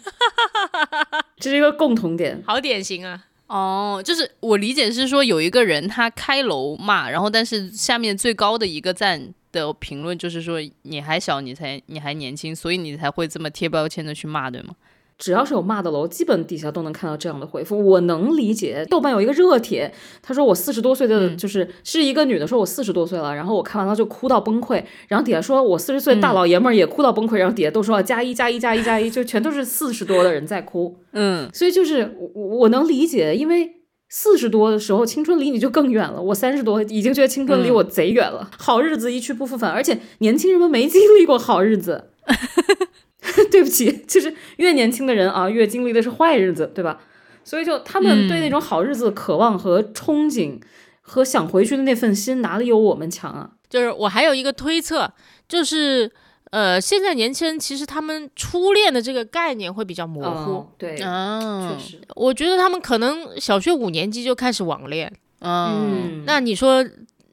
D: 这是一个共同点。
C: 好典型啊！
B: 哦，就是我理解是说有一个人他开楼骂，然后但是下面最高的一个赞的评论就是说你还小，你才你还年轻，所以你才会这么贴标签的去骂，对吗？
D: 只要是有骂的楼，基本底下都能看到这样的回复。我能理解，豆瓣有一个热帖，他说我四十多岁的，就是是一个女的说我四十多岁了，然后我看完了就哭到崩溃，然后底下说我四十岁大老爷们儿也哭到崩溃，然后底下都说加一加一加一加一，就全都是四十多的人在哭。
B: 嗯，
D: 所以就是我我能理解，因为四十多的时候青春离你就更远了。我三十多已经觉得青春离我贼远了，好日子一去不复返，而且年轻人们没经历过好日子。对不起，就是越年轻的人啊，越经历的是坏日子，对吧？所以就他们对那种好日子的渴望和憧憬，和想回去的那份心，哪里有我们强啊？
C: 就是我还有一个推测，就是呃，现在年轻人其实他们初恋的这个概念会比较模糊。
D: 哦对，
B: 啊，
D: 确实，
C: 我觉得他们可能小学五年级就开始网恋，
B: 嗯，
C: 那你说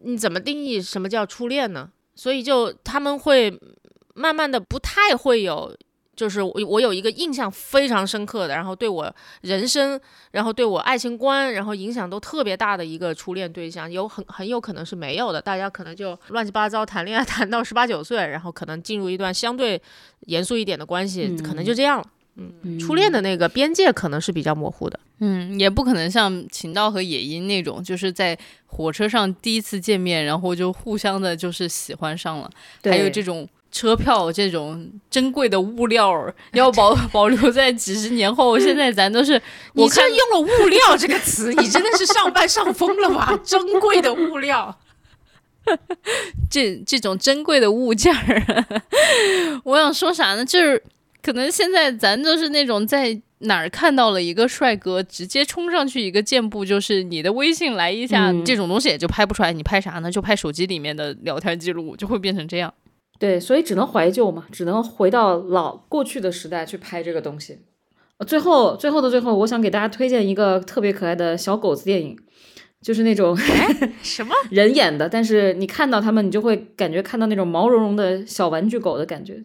C: 你怎么定义什么叫初恋呢？所以就他们会慢慢的不太会有，就是我我有一个印象非常深刻的，然后对我人生，然后对我爱情观，然后影响都特别大的一个初恋对象，有很很有可能是没有的，大家可能就乱七八糟谈恋爱 谈到十八九岁，然后可能进入一段相对严肃一点的关系，可能就这样了。嗯，初恋的那个边界可能是比较模糊的。
B: 嗯，也不可能像秦道和野樱那种，就是在火车上第一次见面，然后就互相的就是喜欢上了。还有这种车票这种珍贵的物料要保 保留在几十年后。现在咱都是
C: 你
B: 我看
C: 这用了“物料”这个词，你真的是上班上疯了吧？珍贵的物料。
B: 这这种珍贵的物件儿，我想说啥呢？就是可能现在咱都是那种在哪儿看到了一个帅哥，直接冲上去一个箭步，就是你的微信来一下，
D: 嗯
B: 这种东西也就拍不出来。你拍啥呢？就拍手机里面的聊天记录，就会变成这样。
D: 对，所以只能怀旧嘛，只能回到老过去的时代去拍这个东西。呃最后，最后的最后，我想给大家推荐一个特别可爱的小狗子电影，就是那种
C: 什么？
D: 人演的，但是你看到他们，你就会感觉看到那种毛茸茸的小玩具狗的感觉。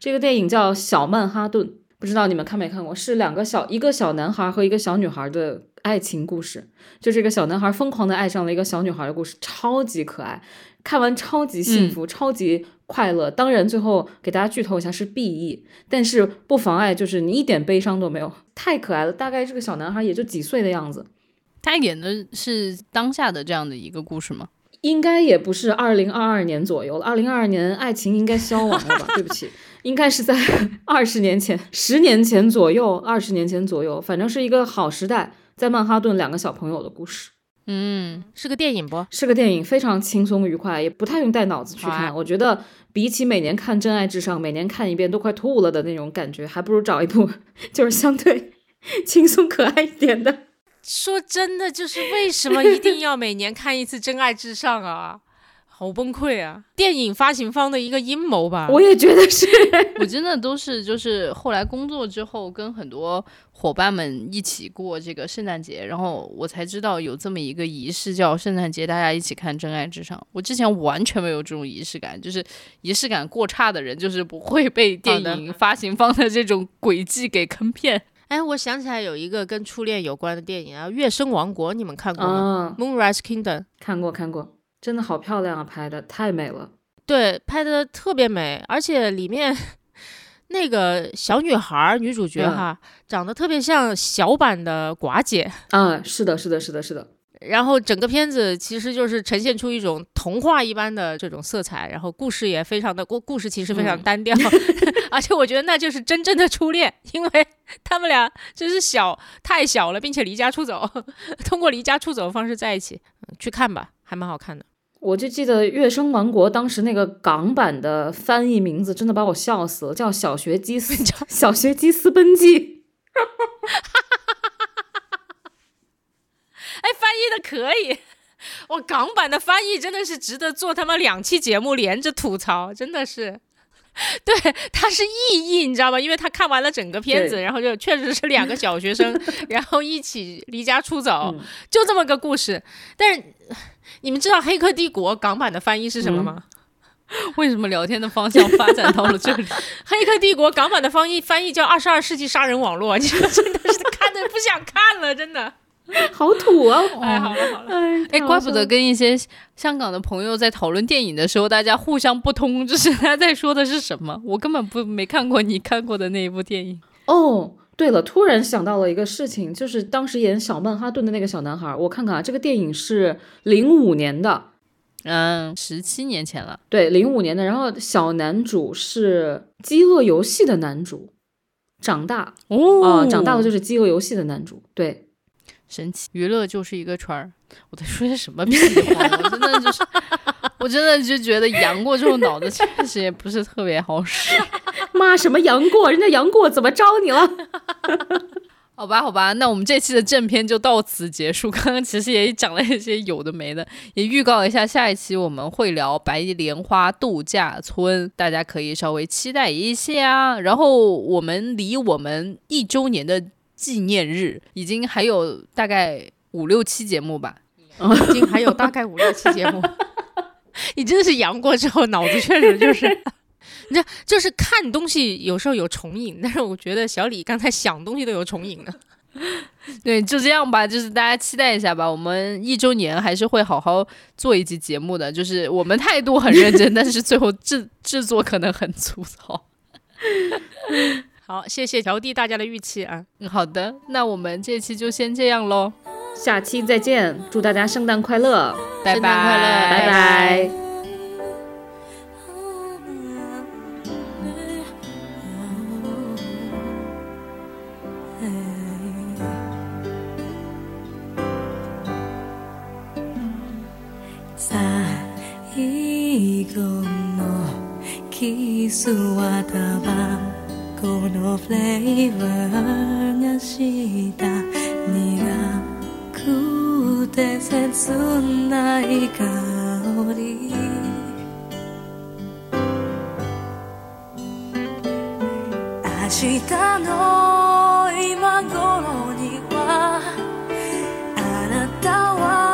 D: 这个电影叫《小曼哈顿》，不知道你们看没看过？是两个小一个小男孩和一个小女孩的爱情故事，就这个小男孩疯狂的爱上了一个小女孩的故事，超级可爱，看完超级幸福，超级快乐。当然，最后给大家剧透一下是 B E，但是不妨碍就是你一点悲伤都没有，太可爱了。大概这个小男孩也就几岁的样子。
B: 他演的是当下的这样的一个故事吗？
D: 应该也不是二零二二年左右了，二零二二年爱情应该消亡了吧？对不起，应该是在二十年前、十年前左右、二十年前左右，反正是一个好时代，在曼哈顿两个小朋友的故事，
B: 嗯，
C: 是个电影不？
D: 是个电影，非常轻松愉快，也不太用带脑子去看。
C: 啊
D: 我觉得比起每年看《真爱至上》，每年看一遍都快吐了的那种感觉，还不如找一部 就是相对 轻松可爱一点的。
C: 说真的，就是为什么一定要每年看一次《真爱至上》啊？好崩溃啊！电影发行方的一个阴谋吧？
D: 我也觉得是，
B: 我真的都是就是后来工作之后，跟很多伙伴们一起过这个圣诞节，然后我才知道有这么一个仪式叫圣诞节，大家一起看《真爱至上》。我之前完全没有这种仪式感，就是仪式感过差的人，就是不会被电影发行方的这种诡计给坑骗。
C: 哎，我想起来有一个跟初恋有关的电影啊，《月升王国》，你们看过吗、
D: 啊
C: ，m o o n r i s e Kingdom。
D: 看过看过，真的好漂亮啊，拍的太美了。
C: 对，拍的特别美，而且里面 那个小女孩儿女主角
D: 嗯
C: 哈，长得特别像小版的寡姐，
D: 啊，是的，是的，是的，是的。
C: 然后整个片子其实就是呈现出一种童话一般的这种色彩，然后故事也非常的故故事其实非常
D: 嗯
C: 单调，而且我觉得那就是真正的初恋，因为他们俩真是小太小了，并且离家出走，通过离家出走的方式在一起，嗯去看吧，还蛮好看的。
D: 我就记得《月升王国》当时那个港版的翻译名字真的把我笑死了，叫《小学鸡私 小学鸡私奔记》。
C: 哎，翻译的可以。我港版的翻译真的是值得做他妈两期节目连着吐槽，真的是。对，他是意译，你知道吗？因为他看完了整个片子，然后就确实是两个小学生，然后一起离家出走，
D: 嗯
C: 就这么个故事。但是你们知道《黑客帝国》港版的翻译是什么吗？
B: 为什么聊天的方向发展到了这里？
C: 黑客帝国》港版的翻译翻译叫《二十二世纪杀人网络》，真的是看的不想看了，真的。
D: 好土啊！
C: 哎，好了好了。
D: 哎，
B: 哎，怪不得跟一些香港的朋友在讨论电影的时候，大家互相不通，就是他在说的是什么，我根本不没看过你看过的那一部电影。
D: 哦。对了，突然想到了一个事情，就是当时演小曼哈顿的那个小男孩，我看看啊，这个电影是零五年的，
B: 嗯，十七年前了。
D: 对，零五年的。然后小男主是《饥饿游戏》的男主，长大
B: 哦
D: 啊、长大了就是《饥饿游戏》的男主。对，
B: 神奇，娱乐就是一个圈儿。我在说些什么屁话？我真的就是，我真的就觉得杨过这种脑子确实也不是特别好使。
D: 妈什么杨过，人家杨过怎么招你了？
B: 好吧，好吧，那我们这期的正片就到此结束。刚刚其实也讲了一些有的没的，也预告一下下一期我们会聊白莲花度假村，大家可以稍微期待一下。然后我们离我们一周年的纪念日已经还有大概五六期节目吧。
C: 已经还有大概五六期节目。你真的是阳过之后，脑子确实就是，你知道，就是看东西有时候有重影，但是我觉得小李刚才想东西都有重影呢。
B: 对，就这样吧，就是大家期待一下吧。我们一周年还是会好好做一集节目的，就是我们态度很认真，但是最后制制作可能很粗糙。
C: 好，谢谢调低大家的预期啊。
B: 嗯好的，那我们这期就先这样喽，
D: 下期再见，祝大家圣诞快乐，
B: 拜
C: 圣诞快乐
D: 拜
C: 拜
D: 拜。
A: 最後のキスはタバコのフレーバーがした苦くて切ない香り明日の今頃にはあなたは